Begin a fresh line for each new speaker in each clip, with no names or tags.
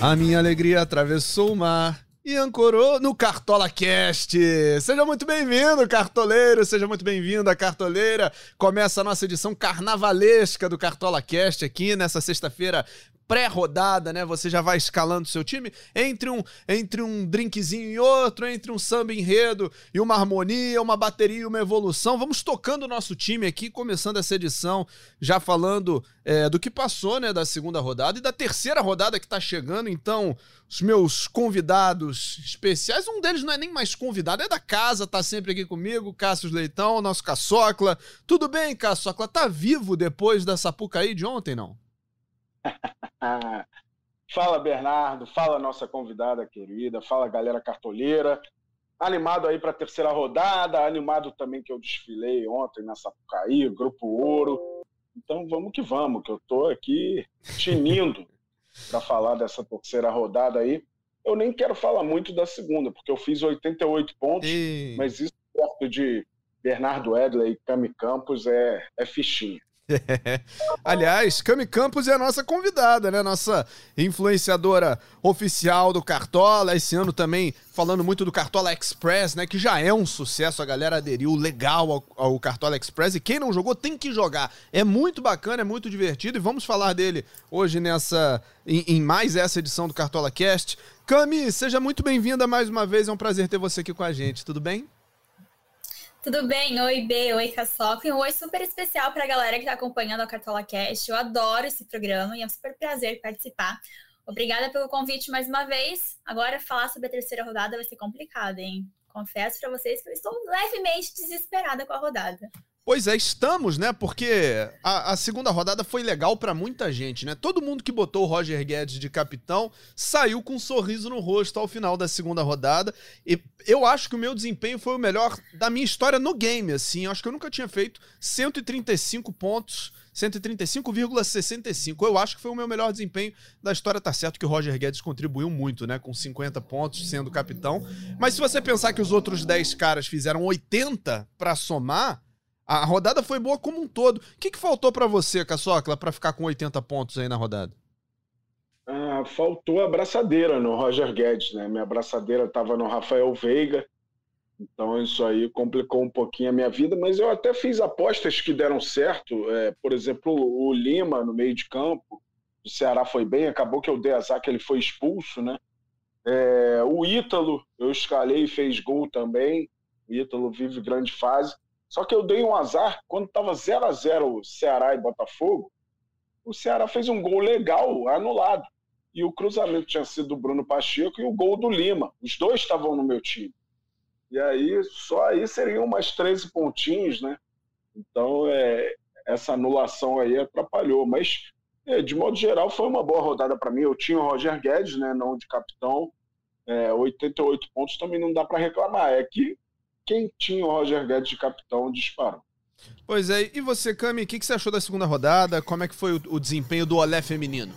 A minha alegria atravessou o mar e ancorou no Cartola Cast. Seja muito bem-vindo, cartoleiro, seja muito bem-vinda, cartoleira. Começa a nossa edição carnavalesca do Cartola Cast aqui nessa sexta-feira pré-rodada, né? Você já vai escalando seu time entre um, entre um drinkzinho e outro, entre um samba enredo e uma harmonia, uma bateria e uma evolução. Vamos tocando o nosso time aqui, começando essa edição, já falando é, do que passou, né? Da segunda rodada e da terceira rodada que tá chegando. Então, os meus convidados especiais, um deles não é nem mais convidado, é da casa, tá sempre aqui comigo, Cássio Leitão, nosso Caçocla. Tudo bem, Caçocla? Tá vivo depois da Sapucaí de ontem, não?
fala, Bernardo. Fala, nossa convidada querida. Fala, galera cartoleira. Animado aí para a terceira rodada. Animado também que eu desfilei ontem na Sapucaí, Grupo Ouro. Então vamos que vamos, que eu tô aqui tinindo para falar dessa terceira rodada aí. Eu nem quero falar muito da segunda, porque eu fiz 88 pontos, e... mas isso perto de Bernardo Edley e Cami Campos é, é fichinha.
Aliás, Cami Campos é a nossa convidada, né? Nossa influenciadora oficial do Cartola. Esse ano também falando muito do Cartola Express, né? Que já é um sucesso, a galera aderiu legal ao, ao, Cartola Express. E quem não jogou tem que jogar. É muito bacana, é muito divertido. E vamos falar dele hoje nessa. em, em mais essa edição do Cartola Cast. Cami, seja muito bem-vinda mais uma vez. É um prazer ter você aqui com a gente. Tudo bem?
Tudo bem? Oi, B, oi, Caçoca. E um oi super especial para a galera que está acompanhando a Cartola Cast. Eu adoro esse programa e é um super prazer participar. Obrigada pelo convite mais uma vez. Agora, falar sobre a terceira rodada vai ser complicado, hein? Confesso para vocês que eu estou levemente desesperada com a rodada.
Pois é, estamos, né? Porque a, a segunda rodada foi legal para muita gente, né? Todo mundo que botou o Roger Guedes de capitão saiu com um sorriso no rosto ao final da segunda rodada. E eu acho que o meu desempenho foi o melhor da minha história no game, assim. Eu acho que eu nunca tinha feito 135 pontos 135,65. Eu acho que foi o meu melhor desempenho da história. Tá certo que o Roger Guedes contribuiu muito, né? Com 50 pontos, sendo capitão. Mas se você pensar que os outros 10 caras fizeram 80 para somar, a rodada foi boa como um todo. O que, que faltou para você, Caçocla, para ficar com 80 pontos aí na rodada?
Ah, faltou a braçadeira no Roger Guedes, né? Minha braçadeira estava no Rafael Veiga, então isso aí complicou um pouquinho a minha vida, mas eu até fiz apostas que deram certo. É, por exemplo, o Lima no meio de campo, o Ceará foi bem, acabou que eu dei azar que ele foi expulso, né? É, o Ítalo, eu escalei e fez gol também. O Ítalo vive grande fase. Só que eu dei um azar, quando estava 0 a 0 Ceará e Botafogo, o Ceará fez um gol legal, anulado. E o cruzamento tinha sido do Bruno Pacheco e o gol do Lima. Os dois estavam no meu time. E aí, só aí seriam umas 13 pontinhos, né? Então, é, essa anulação aí atrapalhou. Mas, é, de modo geral, foi uma boa rodada para mim. Eu tinha o Roger Guedes, né? Não de capitão. É, 88 pontos também não dá para reclamar. É que quem tinha o Roger Guedes de capitão disparou.
Pois é, e você, Cami, o que, que, você achou da segunda rodada? Como é que foi o, o desempenho do Olé feminino?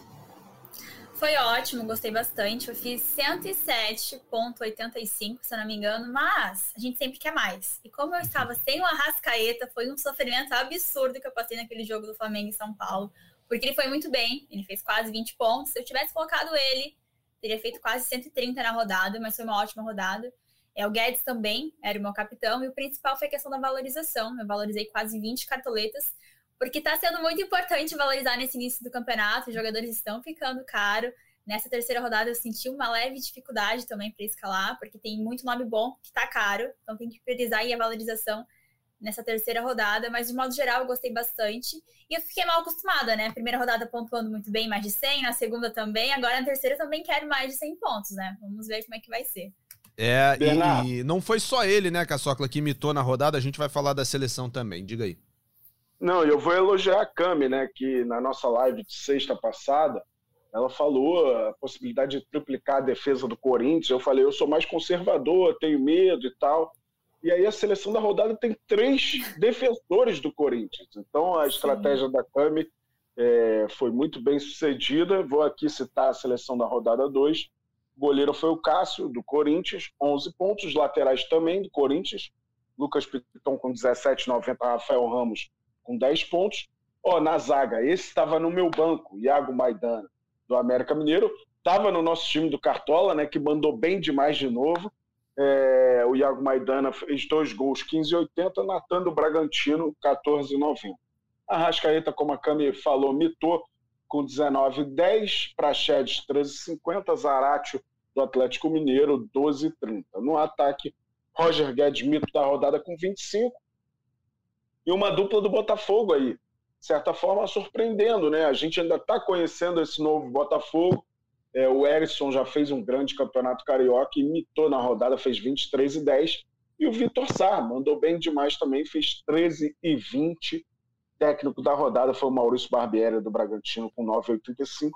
Foi ótimo, gostei bastante. Eu fiz 107,85, se eu não me engano, mas a gente sempre quer mais. E como eu estava sem o Arrascaeta, foi um sofrimento absurdo que eu passei naquele jogo do Flamengo em São Paulo. Porque ele foi muito bem, ele fez quase 20 pontos. Se eu tivesse colocado ele, teria feito quase 130 na rodada, mas foi uma ótima rodada. É, o Guedes também era o meu capitão, e o principal foi a questão da valorização. Eu valorizei quase 20 cartoletas, porque está sendo muito importante valorizar nesse início do campeonato. Os jogadores estão ficando caro. Nessa terceira rodada eu senti uma leve dificuldade também para escalar, porque tem muito nome bom que está caro, então tem que priorizar aí a valorização nessa terceira rodada, mas de modo geral eu gostei bastante. E eu fiquei mal acostumada, né? Primeira rodada pontuando muito bem, mais de 100, na segunda também, agora na terceira também quero mais de 100 pontos, né? Vamos ver como é que vai ser.
É, e, e, não foi só ele, né, Caçocla, que imitou na rodada, a gente vai falar da seleção também. Diga aí.
Não, eu vou elogiar a Cami, né, que na nossa live de sexta passada, ela falou a possibilidade de triplicar a defesa do Corinthians. Eu falei, eu sou mais conservador, tenho medo e tal. E aí a seleção da rodada tem três defensores do Corinthians. Então a estratégia Sim. da Cami é, foi muito bem sucedida. Vou aqui citar a seleção da rodada 2 goleiro foi o Cássio, do Corinthians, 11 pontos. Laterais também, do Corinthians. Lucas Piton com 17,90. Rafael Ramos com 10 pontos. Ó, na zaga, esse estava no meu banco, Iago Maidana, do América Mineiro. estava no nosso time do Cartola, né, que mandou bem demais de novo. É, o Iago Maidana fez dois gols, 15,80, Natan do Bragantino, 14,90. A Rascaeta, como a Cami falou, mitou com 19,10, Praxedes 13,50, Zaratio do Atlético Mineiro 12,30. No ataque, Roger Guedes, mito da rodada com 25. E uma dupla do Botafogo aí, de certa forma surpreendendo, né? A gente ainda está conhecendo esse novo Botafogo. É, o Erisson já fez um grande campeonato carioca, imitou na rodada, fez 23 e 10. E o Vitor Sá mandou bem demais também, fez 13 e 20. Técnico da rodada foi o Maurício Barbieri do Bragantino com 9,85.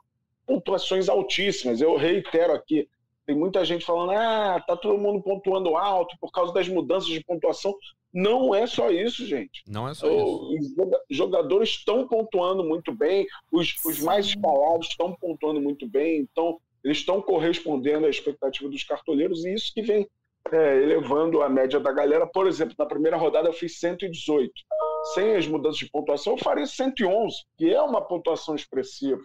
Pontuações altíssimas. Eu reitero aqui, tem muita gente falando, ah, tá todo mundo pontuando alto por causa das mudanças de pontuação. Não é só isso, gente.
Não é só isso.
Os jogadores estão pontuando muito bem, os, os mais espalhados estão pontuando muito bem, então eles estão correspondendo à expectativa dos cartoleiros e isso que vem é, elevando a média da galera. Por exemplo, na primeira rodada eu fiz 118. Sem as mudanças de pontuação, eu faria 111, que é uma pontuação expressiva.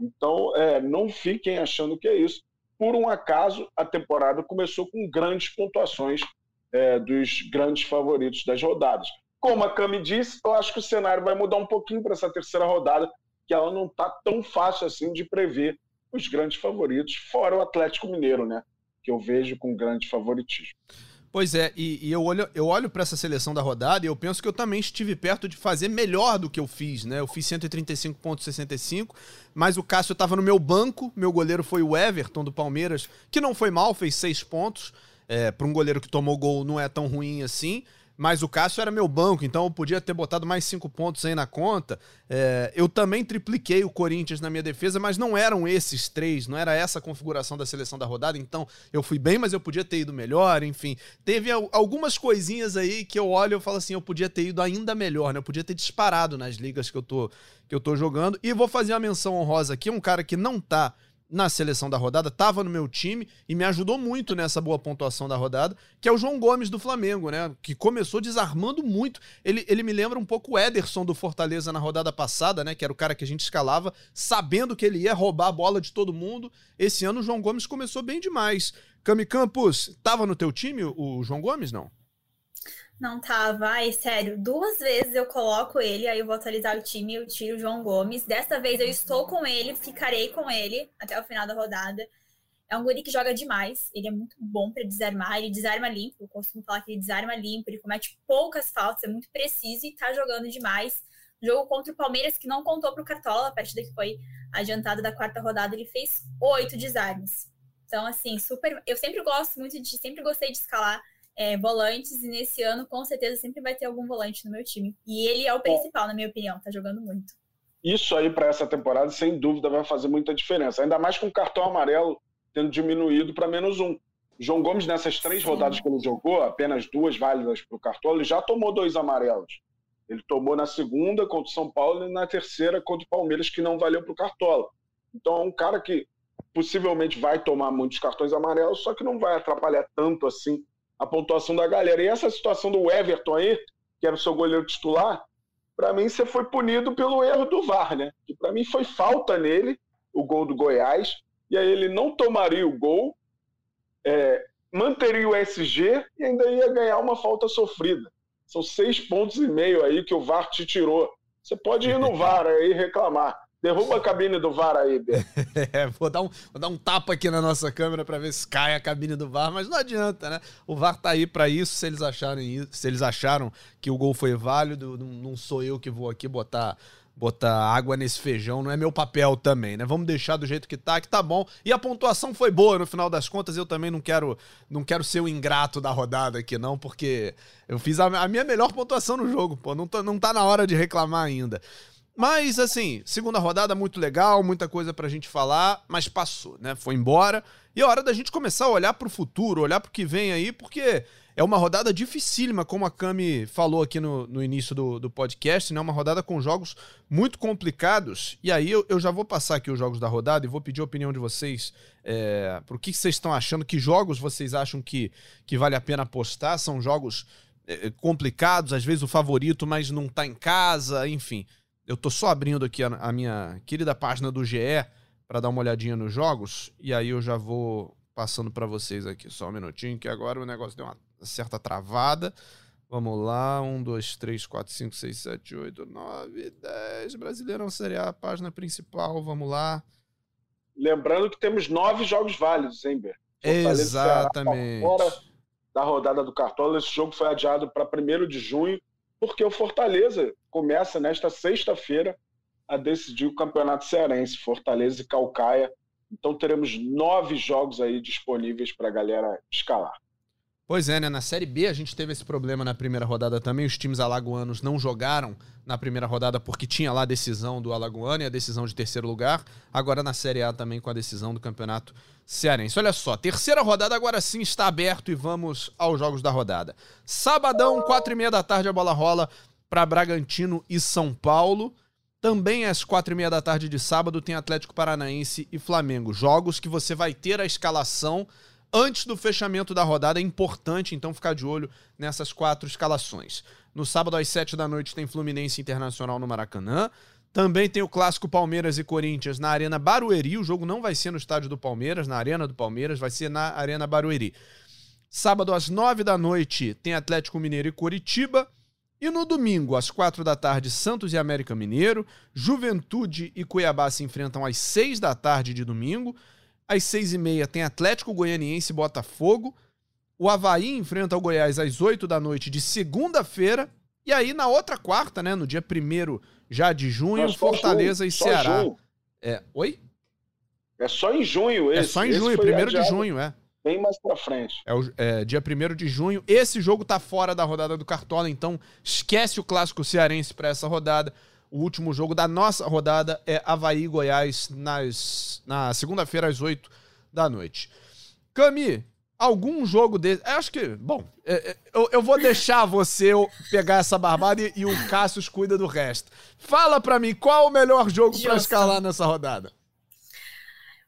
Então, é, não fiquem achando que é isso por um acaso, a temporada começou com grandes pontuações é, dos grandes favoritos das rodadas. Como a Cami disse, eu acho que o cenário vai mudar um pouquinho para essa terceira rodada, que ela não está tão fácil assim de prever os grandes favoritos, fora o Atlético Mineiro, né? Que eu vejo com grande favoritismo.
Pois é, e, e, eu olho, eu olho para essa seleção da rodada e eu penso que eu também estive perto de fazer melhor do que eu fiz, né? Eu fiz 135,65, mas o Cássio estava no meu banco, meu goleiro foi o Everton do Palmeiras, que não foi mal, fez seis pontos. É, para um goleiro que tomou gol não é tão ruim assim. Mas o Cássio era meu banco, então eu podia ter botado mais cinco pontos aí na conta. É, eu também tripliquei o Corinthians na minha defesa, mas não eram esses três, não era essa a configuração da seleção da rodada. Então eu fui bem, mas eu podia ter ido melhor. Enfim, teve algumas coisinhas aí que eu olho e falo assim: eu podia ter ido ainda melhor, né? Eu podia ter disparado nas ligas que eu tô, que eu tô jogando. E vou fazer uma menção honrosa aqui: um cara que não tá na seleção da rodada, estava no meu time e me ajudou muito nessa boa pontuação da rodada, que é o João Gomes do Flamengo, né? Que começou desarmando muito. Ele, ele me lembra um pouco o Ederson do Fortaleza na rodada passada, né? Que era o cara que a gente escalava, sabendo que ele ia roubar a bola de todo mundo. Esse ano o João Gomes começou bem demais. Cami Campos, estava no teu time o João Gomes, não?
Não tava. Ai, sério, duas vezes eu coloco ele, aí eu vou atualizar o time eu tiro o João Gomes. Desta vez eu estou com ele, ficarei com ele até o final da rodada. É um guri que joga demais, ele é muito bom para desarmar, ele desarma limpo, eu costumo falar que ele desarma limpo, ele comete poucas faltas, é muito preciso e tá jogando demais. jogo contra o Palmeiras, que não contou pro Cartola, a partida que foi adiantada da quarta rodada, ele fez oito desarmes. Então, assim, super. Eu sempre gosto muito de. Sempre gostei de escalar é, volantes, e nesse ano, com certeza, sempre vai ter algum volante no meu time. E ele é o principal, na minha opinião, tá jogando muito.
Isso aí, para essa temporada, sem dúvida, vai fazer muita diferença. Ainda mais com o cartão amarelo tendo diminuído para menos um. João Gomes, nessas três Sim. rodadas que ele jogou, apenas duas válidas para o cartão, ele já tomou dois amarelos. Ele tomou na segunda contra o São Paulo e na terceira contra o Palmeiras, que não valeu para o Cartola. Então é um cara que possivelmente vai tomar muitos cartões amarelos, só que não vai atrapalhar tanto assim a pontuação da galera. E essa situação do Everton aí, que era o seu goleiro titular, para mim você foi punido pelo erro do VAR, né? Que para mim foi falta nele, o gol do Goiás, e aí ele não tomaria o gol, é, manteria o SG e ainda ia ganhar uma falta sofrida. São seis pontos e meio aí que o VAR te tirou. Você pode ir no VAR aí reclamar. Derruba a cabine do VAR aí,
é, vou dar, um, vou dar um tapa aqui na nossa câmera para ver se cai a cabine do VAR, mas não adianta, né? O VAR tá aí para isso, se eles acharem isso, se eles acharam que o gol foi válido, não, sou eu que vou aqui botar botar água nesse feijão, não é meu papel também, né? Vamos deixar do jeito que tá, que tá bom. E a pontuação foi boa no final das contas. Eu também não quero não quero ser o ingrato da rodada aqui não, porque eu fiz a, a minha melhor pontuação no jogo, pô, não tá, não tá na hora de reclamar ainda. Mas, assim, segunda rodada muito legal, muita coisa pra gente falar, mas passou, né? Foi embora. E é hora da gente começar a olhar pro futuro, olhar pro que vem aí, porque é uma rodada dificílima, como a Cami falou aqui no, no início do, do podcast, né? Uma rodada com jogos muito complicados. E aí eu, eu já vou passar aqui os jogos da rodada e vou pedir a opinião de vocês é, pro que vocês estão achando, que jogos vocês acham que, que vale a pena apostar. São jogos é, complicados, às vezes o favorito, mas não tá em casa, enfim. Eu tô só abrindo aqui a, a minha querida página do GE para dar uma olhadinha nos jogos e aí eu já vou passando para vocês aqui. Só um minutinho, que agora o negócio deu uma certa travada. Vamos lá, 1, 2, 3, 4, 5, 6, 7, 8, 9, 10. Brasileirão Série A, página principal, vamos lá.
Lembrando que temos nove jogos válidos, hein, Ber?
Exatamente.
Fora da rodada do Cartola, esse jogo foi adiado para 1 de junho, porque o Fortaleza começa nesta sexta-feira a decidir o Campeonato Cearense, Fortaleza e Calcaia. Então teremos nove jogos aí disponíveis para a galera escalar.
Pois é, né? Na Série B a gente teve esse problema na primeira rodada também. Os times alagoanos não jogaram na primeira rodada porque tinha lá a decisão do Alagoano e a decisão de terceiro lugar. Agora na Série A também com a decisão do Campeonato Cearense. Olha só, terceira rodada agora sim está aberto e vamos aos jogos da rodada. Sabadão, quatro e meia da tarde, a bola rola para Bragantino e São Paulo. Também às quatro e meia da tarde de sábado tem Atlético Paranaense e Flamengo. Jogos que você vai ter a escalação antes do fechamento da rodada. É importante, então, ficar de olho nessas quatro escalações. No sábado, às sete da noite, tem Fluminense Internacional no Maracanã. Também tem o clássico Palmeiras e Corinthians na Arena Barueri. O jogo não vai ser no estádio do Palmeiras, na Arena do Palmeiras, vai ser na Arena Barueri. Sábado, às nove da noite, tem Atlético Mineiro e Coritiba. E no domingo, às quatro da tarde, Santos e América Mineiro. Juventude e Cuiabá se enfrentam às seis da tarde de domingo. Às seis e meia tem Atlético Goianiense e Botafogo. O Havaí enfrenta o Goiás às oito da noite de segunda-feira. E aí, na outra quarta, né, no dia primeiro já de junho, Mas Fortaleza e Ceará. Junho. É, oi?
É só em junho
esse. É só em junho, primeiro de junho, é.
Bem mais pra frente.
É, o, é dia primeiro de junho. Esse jogo tá fora da rodada do Cartola, então esquece o clássico cearense para essa rodada. O último jogo da nossa rodada é Havaí Goiás nas, na segunda-feira às 8 da noite. Cami, algum jogo desse. Acho que. Bom, é, é, eu, eu vou deixar você pegar essa barbada e, e o Cassius cuida do resto. Fala pra mim, qual o melhor jogo para escalar nessa rodada?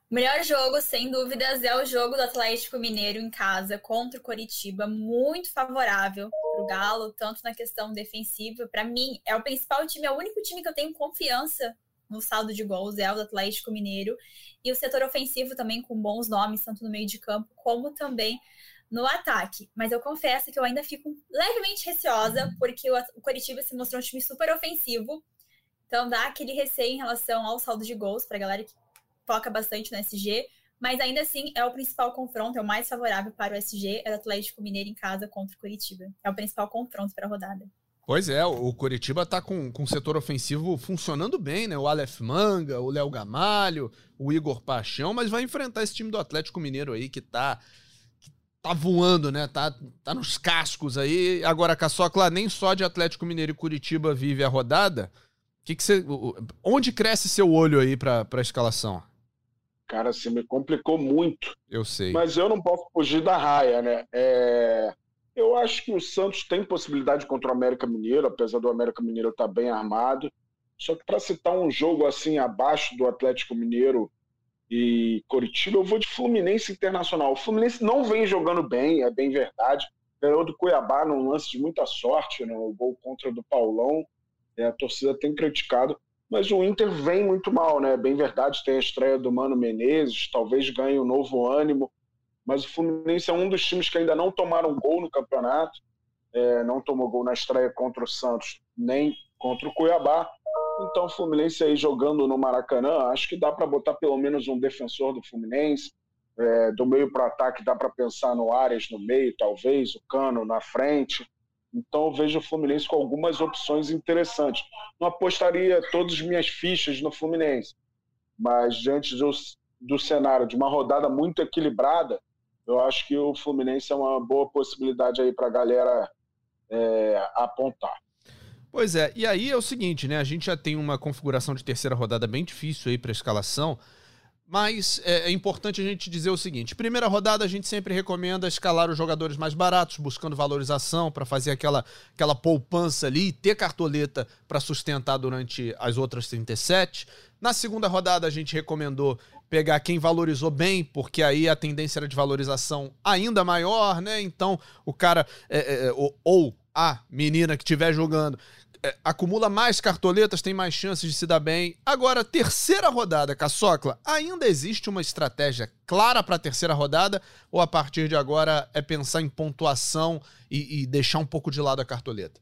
O melhor jogo, sem dúvidas, é o jogo do Atlético Mineiro em casa contra o Coritiba, muito favorável para o Galo, tanto na questão defensiva. Para mim, é o principal time, é o único time que eu tenho confiança no saldo de gols, é o do Atlético Mineiro. E o setor ofensivo também com bons nomes, tanto no meio de campo como também no ataque. Mas eu confesso que eu ainda fico levemente receosa, porque o Coritiba se mostrou um time super ofensivo. Então dá aquele receio em relação ao saldo de gols para a galera que foca bastante no SG, mas ainda assim é o principal confronto, é o mais favorável para o SG, é o Atlético Mineiro em casa contra o Curitiba. É o principal confronto para a rodada.
Pois é, o Curitiba tá com, com o setor ofensivo funcionando bem, né? O Aleph Manga, o Léo Gamalho, o Igor Paixão, mas vai enfrentar esse time do Atlético Mineiro aí que tá que tá voando, né? Tá, tá nos cascos aí. Agora, Caçocla, nem só de Atlético Mineiro e Curitiba vive a rodada. Que que você, onde cresce seu olho aí para a escalação?
Cara, você me complicou muito.
Eu sei.
Mas eu não posso fugir da raia, né? É... Eu acho que o Santos tem possibilidade contra o América Mineiro, apesar do América Mineiro estar bem armado. Só que para citar um jogo assim abaixo do Atlético Mineiro e Coritiba, eu vou de Fluminense Internacional. O Fluminense não vem jogando bem, é bem verdade. Ganhou do Cuiabá num lance de muita sorte, no gol contra do Paulão. É, a torcida tem criticado. Mas o Inter vem muito mal, né? Bem verdade, tem a estreia do Mano Menezes, talvez ganhe um novo ânimo. Mas o Fluminense é um dos times que ainda não tomaram gol no campeonato. É, não tomou gol na estreia contra o Santos, nem contra o Cuiabá. Então, o Fluminense aí jogando no Maracanã, acho que dá para botar pelo menos um defensor do Fluminense. É, do meio para o ataque, dá para pensar no Arias no meio, talvez, o Cano na frente. Então eu vejo o Fluminense com algumas opções interessantes. Não apostaria todas as minhas fichas no Fluminense, mas diante do, do cenário de uma rodada muito equilibrada, eu acho que o Fluminense é uma boa possibilidade aí para a galera é, apontar.
Pois é, e aí é o seguinte, né? A gente já tem uma configuração de terceira rodada bem difícil aí para escalação. Mas é, é, importante a gente dizer o seguinte: primeira rodada a gente sempre recomenda escalar os jogadores mais baratos, buscando valorização para fazer aquela, aquela poupança ali, ter cartoleta para sustentar durante as outras 37. Na segunda rodada a gente recomendou pegar quem valorizou bem, porque aí a tendência era de valorização ainda maior, né? Então o cara é, é, é ou, ou a menina que estiver jogando acumula mais cartoletas, tem mais chances de se dar bem. Agora, terceira rodada, Caçocla, ainda existe uma estratégia clara para a terceira rodada? Ou a partir de agora é pensar em pontuação e, e deixar um pouco de lado a cartoleta?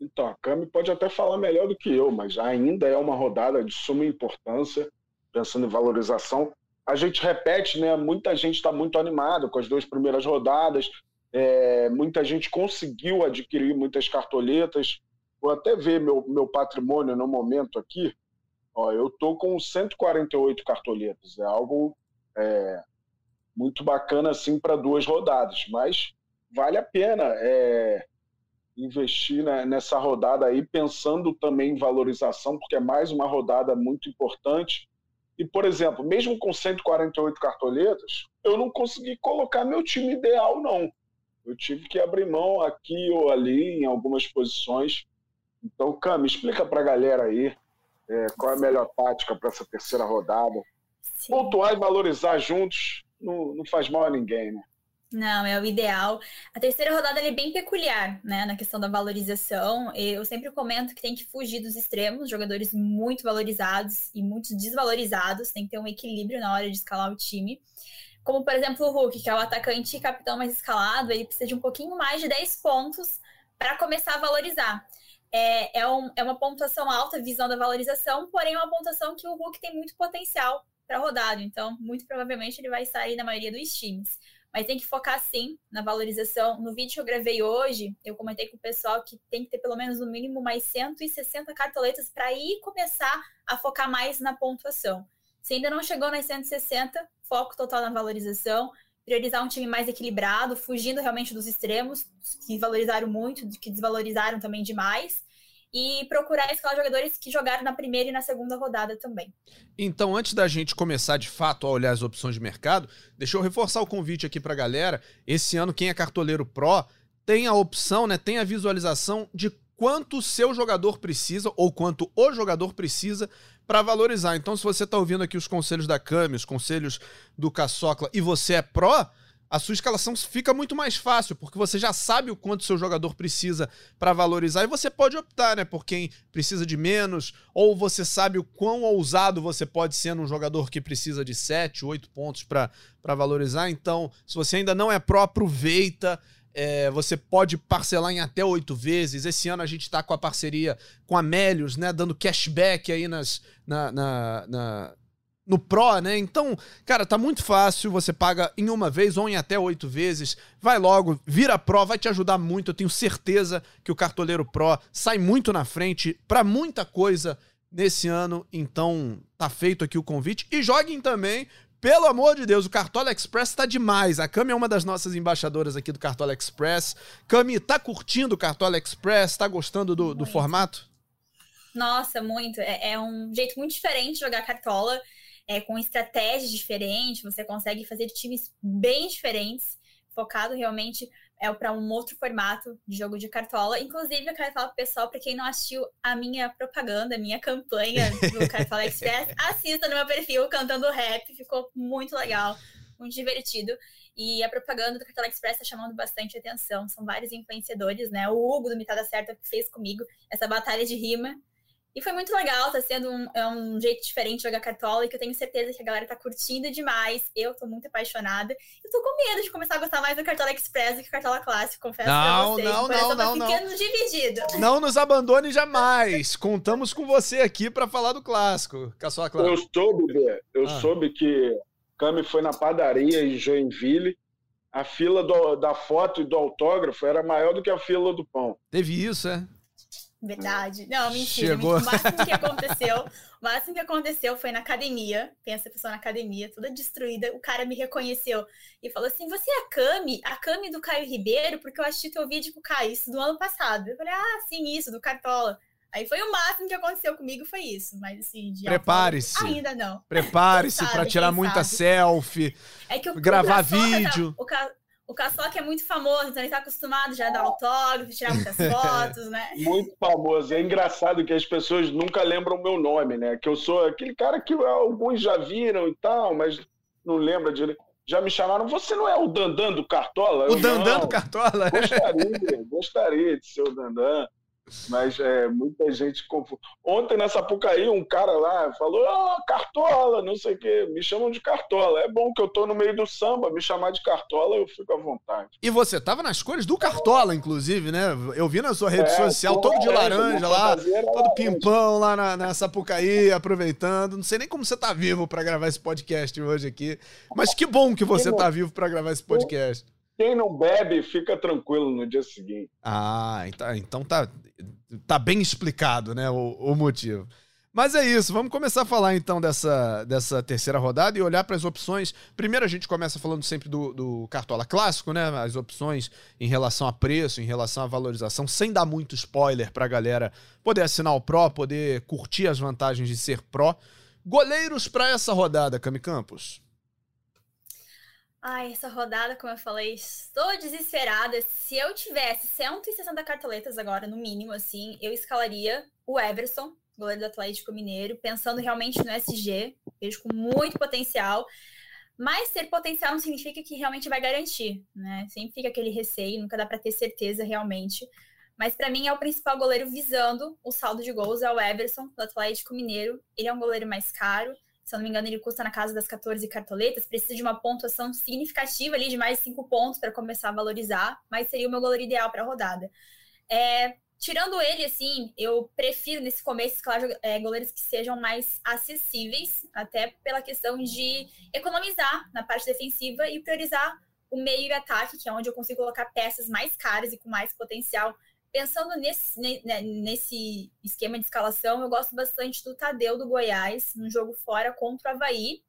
Então, a Cami pode até falar melhor do que eu, mas ainda é uma rodada de suma importância, pensando em valorização. A gente repete, né? Muita gente está muito animada com as duas primeiras rodadas. É, muita gente conseguiu adquirir muitas cartoletas. Vou até ver meu, meu patrimônio no momento aqui. Ó, eu tô com 148 cartoletas. É algo é, muito bacana assim para duas rodadas, mas vale a pena. É, investir né, nessa rodada aí, pensando também em valorização, porque é mais uma rodada muito importante. E, por exemplo, mesmo com 148 cartoletas, eu não consegui colocar meu time ideal, não. Eu tive que abrir mão aqui ou ali em algumas posições. Então, Cami, explica para a galera aí é, qual é a melhor tática para essa terceira rodada. Sim. Pontuar e valorizar juntos não, não faz mal a ninguém, né?
Não, é o ideal. A terceira rodada é bem peculiar, né, na questão da valorização. Eu sempre comento que tem que fugir dos extremos, jogadores muito valorizados e muito desvalorizados, tem que ter um equilíbrio na hora de escalar o time. Como, por exemplo, o Hulk, que é o atacante e capitão mais escalado, ele precisa de um pouquinho mais de 10 pontos para começar a valorizar. É, é, um, é uma pontuação alta, visão da valorização, porém é uma pontuação que o Hulk tem muito potencial para rodado, então muito provavelmente ele vai sair na maioria dos times. Mas tem que focar sim na valorização. No vídeo que eu gravei hoje, eu comentei com o pessoal que tem que ter pelo menos no mínimo mais 160 cartoletas para ir começar a focar mais na pontuação. Se ainda não chegou nas 160, foco total na valorização, priorizar um time mais equilibrado, fugindo realmente dos extremos, que valorizaram muito, que desvalorizaram também demais e procurar escalar jogadores que jogaram na primeira e na segunda rodada também.
Então, antes da gente começar de fato a olhar as opções de mercado, deixa eu reforçar o convite aqui para a galera. Esse ano, quem é cartoleiro Pro tem a opção, né, tem a visualização de quanto o seu jogador precisa ou quanto o jogador precisa para valorizar. Então, se você está ouvindo aqui os conselhos da Cami, os conselhos do Caçocla e você é Pro, a sua escalação fica muito mais fácil, porque você já sabe o quanto seu jogador precisa para valorizar e você pode optar, né, por quem precisa de menos, ou você sabe o quão ousado você pode ser num jogador que precisa de 7, 8 pontos para valorizar. Então, se você ainda não é pró, aproveita. É, você pode parcelar em até oito vezes. Esse ano a gente está com a parceria com a Melios, né? Dando cashback aí nas, na, na, na no Pro, né? Então, cara, tá muito fácil. Você paga em uma vez ou em até oito vezes. Vai logo, vira Pro, vai te ajudar muito. Eu tenho certeza que o Cartoleiro Pro sai muito na frente para muita coisa nesse ano. Então, tá feito aqui o convite. E joguem também. Pelo amor de Deus, o Cartola Express tá demais. A Cami é uma das nossas embaixadoras aqui do Cartola Express. Cami, tá curtindo o Cartola Express? Tá gostando do, do formato?
Nossa, muito. É, é um jeito muito diferente de jogar Cartola é, com estratégias diferentes, você consegue fazer times bem diferentes, focado realmente é para um outro formato de jogo de cartola. Inclusive, eu quero falar pro pessoal, para quem não assistiu a minha propaganda, a minha campanha do Cartola Express, assista no meu perfil cantando rap, ficou muito legal, muito divertido. E a propaganda do Cartola Express está chamando bastante atenção. São vários influenciadores, né? O Hugo do Mitada Certa fez comigo essa batalha de rima e foi muito legal, tá sendo um, é um jeito diferente de jogar cartola e que eu tenho certeza que a galera tá curtindo demais. Eu tô muito apaixonada. Eu tô com medo de começar a gostar mais do Cartola Express do que Cartola Clássico, confesso
não,
pra
vocês. Não, não, não,
não, ficando não. dividido.
Não nos abandone jamais. Contamos com você aqui para falar do Clássico, Caçola Clássico.
Eu soube, Bê, eu ah. soube que Cami foi na padaria em Joinville a fila do, da foto e do autógrafo era maior do que a fila do pão.
Teve isso, é?
Verdade. Não, mentira. Chegou. O máximo que aconteceu, o máximo que aconteceu foi na academia. Pensa a pessoa na academia, toda destruída. O cara me reconheceu e falou assim: Você é a Cami? A Cami do Caio Ribeiro? Porque eu assisti teu vídeo com o Caio, isso do ano passado. Eu falei: Ah, sim, isso, do Cartola. Aí foi o máximo que aconteceu comigo, foi isso. Mas assim, de
Prepare-se.
Ainda não.
Prepare-se para tirar muita sabe. selfie. É que gravar vídeo.
Tá, o, o Caçoca é muito famoso, então ele está acostumado já a dar autógrafo, tirar muitas fotos, né?
Muito famoso. É engraçado que as pessoas nunca lembram o meu nome, né? Que eu sou aquele cara que alguns já viram e tal, mas não lembra de. Já me chamaram, você não é o Dandan do Cartola?
O eu, Dandan do Cartola?
Gostaria, gostaria de ser o Dandan. Mas é, muita gente confunde. Ontem na Sapucaí, um cara lá falou: oh, Cartola, não sei o quê. Me chamam de Cartola. É bom que eu tô no meio do samba, me chamar de Cartola, eu fico à vontade.
E você tava nas cores do Cartola, inclusive, né? Eu vi na sua rede é, social, todo de laranja lá, todo pimpão lá na, na Sapucaí, aproveitando. Não sei nem como você tá vivo para gravar esse podcast hoje aqui. Mas que bom que você tá vivo para gravar esse podcast.
Quem não bebe fica tranquilo no dia seguinte.
Ah, então, então tá, tá bem explicado, né, o, o motivo. Mas é isso, vamos começar a falar então dessa, dessa terceira rodada e olhar para as opções. Primeiro a gente começa falando sempre do, do, Cartola clássico, né? As opções em relação a preço, em relação à valorização, sem dar muito spoiler para a galera poder assinar o Pro, poder curtir as vantagens de ser Pro. Goleiros para essa rodada, Cami Campos.
Ai, essa rodada, como eu falei, estou desesperada. Se eu tivesse 160 cartoletas agora, no mínimo, assim, eu escalaria o Everson, goleiro do Atlético Mineiro, pensando realmente no SG. Vejo com muito potencial. Mas ter potencial não significa que realmente vai garantir, né? Sempre fica aquele receio, nunca dá para ter certeza realmente. Mas para mim é o principal goleiro visando o saldo de gols, é o Everson, do Atlético Mineiro. Ele é um goleiro mais caro se eu não me engano, ele custa na casa das 14 cartoletas, precisa de uma pontuação significativa ali de mais de 5 pontos para começar a valorizar, mas seria o meu goleiro ideal para a rodada. É, tirando ele, assim, eu prefiro nesse começo, claro, é, goleiros que sejam mais acessíveis, até pela questão de economizar na parte defensiva e priorizar o meio e ataque, que é onde eu consigo colocar peças mais caras e com mais potencial pensando nesse, né, nesse esquema de escalação, eu gosto bastante do Tadeu do Goiás, no jogo fora contra o Havaí,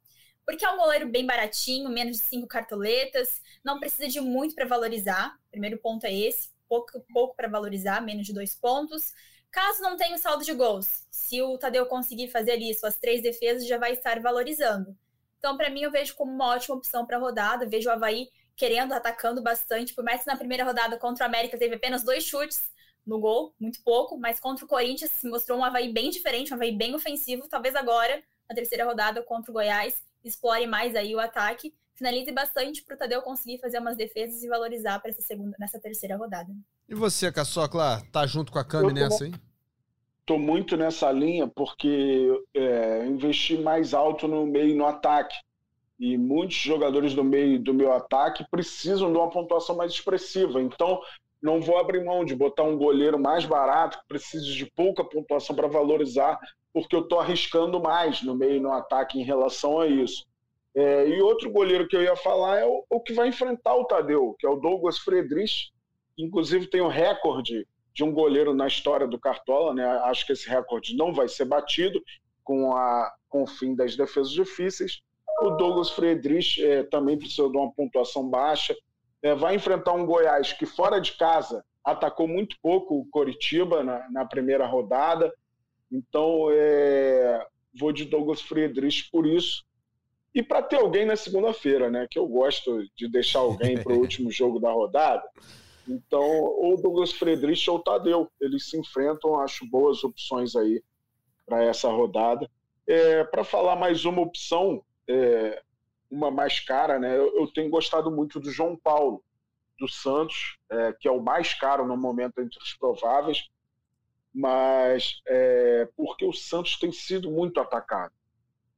porque é um goleiro bem baratinho, menos de cinco cartoletas, não precisa de muito para valorizar. Primeiro ponto é esse, pouco, pouco para valorizar, menos de dois pontos. Caso não tenha o saldo de gols, se o Tadeu conseguir fazer ali suas três defesas, já vai estar valorizando. Então, para mim, eu vejo como uma ótima opção para a rodada. Vejo o Havaí querendo, atacando bastante. Por mais que na primeira rodada contra o América teve apenas dois chutes, no gol, muito pouco, mas contra o Corinthians se mostrou um Havaí bem diferente, um Havaí bem ofensivo. Talvez agora, na terceira rodada contra o Goiás, explore mais aí o ataque, finalize bastante para o Tadeu conseguir fazer umas defesas e valorizar para essa segunda, nessa terceira rodada.
E você, Caçocla, tá junto com a Cami nessa, hein?
Tô muito nessa linha porque é, investi mais alto no meio e no ataque. E muitos jogadores do meio do meu ataque precisam de uma pontuação mais expressiva. Então, não vou abrir mão de botar um goleiro mais barato, que precise de pouca pontuação para valorizar, porque eu estou arriscando mais no meio no ataque em relação a isso. É, e outro goleiro que eu ia falar é o, o, que vai enfrentar o Tadeu, que é o Douglas Friedrich, que inclusive tem o um recorde de um goleiro na história do Cartola, né? Acho que esse recorde não vai ser batido com, a, com o fim das defesas difíceis. O Douglas Friedrich é, também precisa de uma pontuação baixa, é, vai enfrentar um Goiás que fora de casa atacou muito pouco o Coritiba na, na primeira rodada. Então, é, vou de Douglas Friedrich por isso. E para ter alguém na segunda-feira, né? Que eu gosto de deixar alguém para o último jogo da rodada. Então, ou Douglas Friedrich ou Tadeu. Eles se enfrentam, acho boas opções aí para essa rodada. É, para falar mais uma opção, é, uma mais cara, né? Eu, eu, tenho gostado muito do João Paulo, do Santos, é, que é o mais caro no momento entre os prováveis, mas é, porque o Santos tem sido muito atacado.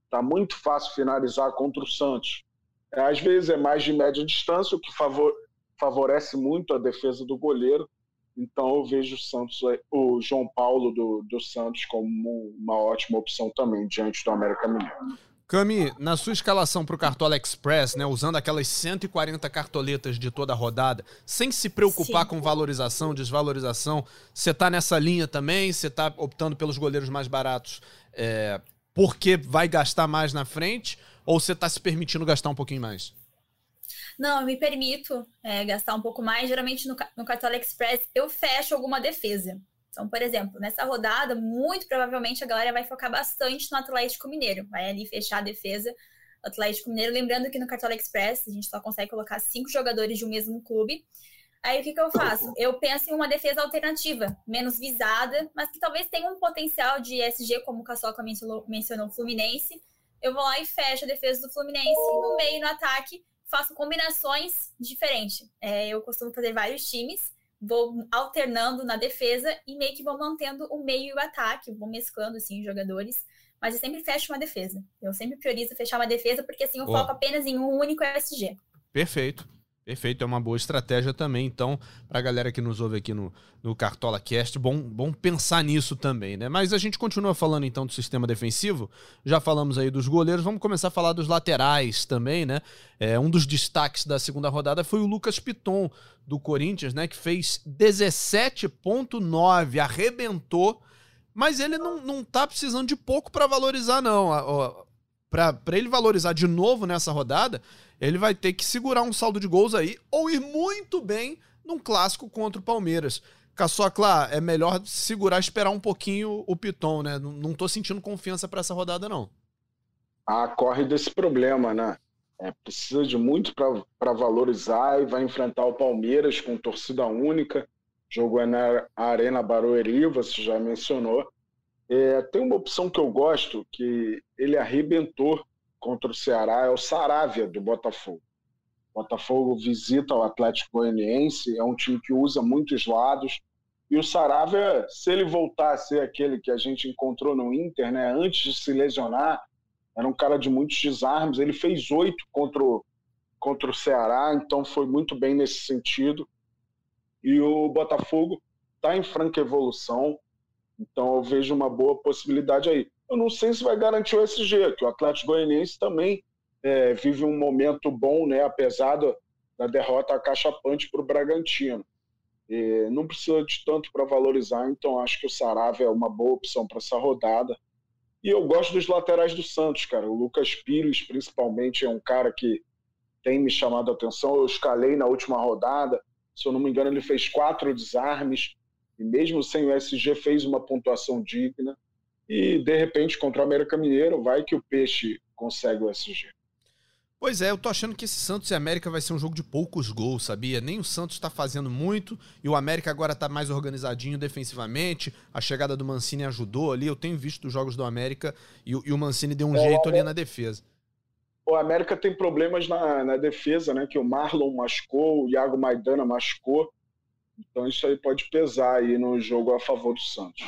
Tá muito fácil finalizar contra o Santos. É, às vezes é mais de média distância, o que favor, favorece muito a defesa do goleiro. Então eu vejo o Santos, o João Paulo do, do Santos como uma ótima opção também diante do América Mineiro.
Cami, na sua escalação para o Cartola Express, né, usando aquelas 140 cartoletas de toda a rodada, sem se preocupar Sim. com valorização, desvalorização, você está nessa linha também? Você está optando pelos goleiros mais baratos é, porque vai gastar mais na frente? Ou você está se permitindo gastar um pouquinho mais?
Não, eu me permito é, gastar um pouco mais. Geralmente no, no Cartola Express eu fecho alguma defesa. Então, por exemplo, nessa rodada, muito provavelmente a galera vai focar bastante no Atlético Mineiro, vai ali fechar a defesa Atlético Mineiro. Lembrando que no Cartola Express a gente só consegue colocar cinco jogadores de um mesmo clube. Aí o que, que eu faço? Eu penso em uma defesa alternativa, menos visada, mas que talvez tenha um potencial de SG, como o Caçoca mencionou, mencionou, Fluminense. Eu vou lá e fecho a defesa do Fluminense, no meio, no ataque, faço combinações diferentes. É, eu costumo fazer vários times, vou alternando na defesa e meio que vou mantendo o meio e o ataque, vou mesclando assim os jogadores, mas eu sempre fecho uma defesa. Eu sempre priorizo fechar uma defesa porque assim eu oh. foco apenas em um único SG.
Perfeito. Perfeito, é uma boa estratégia também. Então, para a galera que nos ouve aqui no, no Cartola Cast, bom, bom pensar nisso também, né? Mas a gente continua falando então do sistema defensivo. Já falamos aí dos goleiros, vamos começar a falar dos laterais também, né? É, um dos destaques da segunda rodada foi o Lucas Piton, do Corinthians, né? Que fez 17,9, arrebentou, mas ele não, não tá precisando de pouco para valorizar, não. Para ele valorizar de novo nessa rodada ele vai ter que segurar um saldo de gols aí ou ir muito bem num clássico contra o Palmeiras. Caçocla, é melhor segurar, esperar um pouquinho o Piton, né? Não, não tô sentindo confiança para essa rodada, não.
Ah, corre desse problema, né? É, precisa de muito para valorizar e vai enfrentar o Palmeiras com torcida única. Jogo é na Arena Barueri, você já mencionou. É, tem uma opção que eu gosto, que ele arrebentou contra o Ceará é o Saravia do Botafogo. O Botafogo visita o Atlético Goianiense, é um time que usa muitos lados. E o Saravia, se ele voltar a ser aquele que a gente encontrou no Inter, né, antes de se lesionar, era um cara de muitos desarmes. Ele fez oito contra o, contra o Ceará, então foi muito bem nesse sentido. E o Botafogo está em franca evolução, então eu vejo uma boa possibilidade aí eu não sei se vai garantir o SG, que o Atlético Goianiense também é, vive um momento bom, né, apesar da derrota cachapante para o Bragantino. E não precisa de tanto para valorizar, então acho que o Saravia é uma boa opção para essa rodada. E eu gosto dos laterais do Santos, cara. O Lucas Pires, principalmente, é um cara que tem me chamado a atenção. Eu escalei na última rodada, se eu não me engano, ele fez quatro desarmes, e mesmo sem o SG, fez uma pontuação digna. E, de repente, contra o América Mineiro, vai que o Peixe consegue o SG.
Pois é, eu tô achando que esse Santos e América vai ser um jogo de poucos gols, sabia? Nem o Santos tá fazendo muito e o América agora tá mais organizadinho defensivamente. A chegada do Mancini ajudou ali. Eu tenho visto os jogos do América e, e o Mancini deu um é, jeito ali na defesa.
O América tem problemas na, na defesa, né? Que o Marlon machucou, o Iago Maidana machucou. Então isso aí pode pesar aí no jogo a favor do Santos.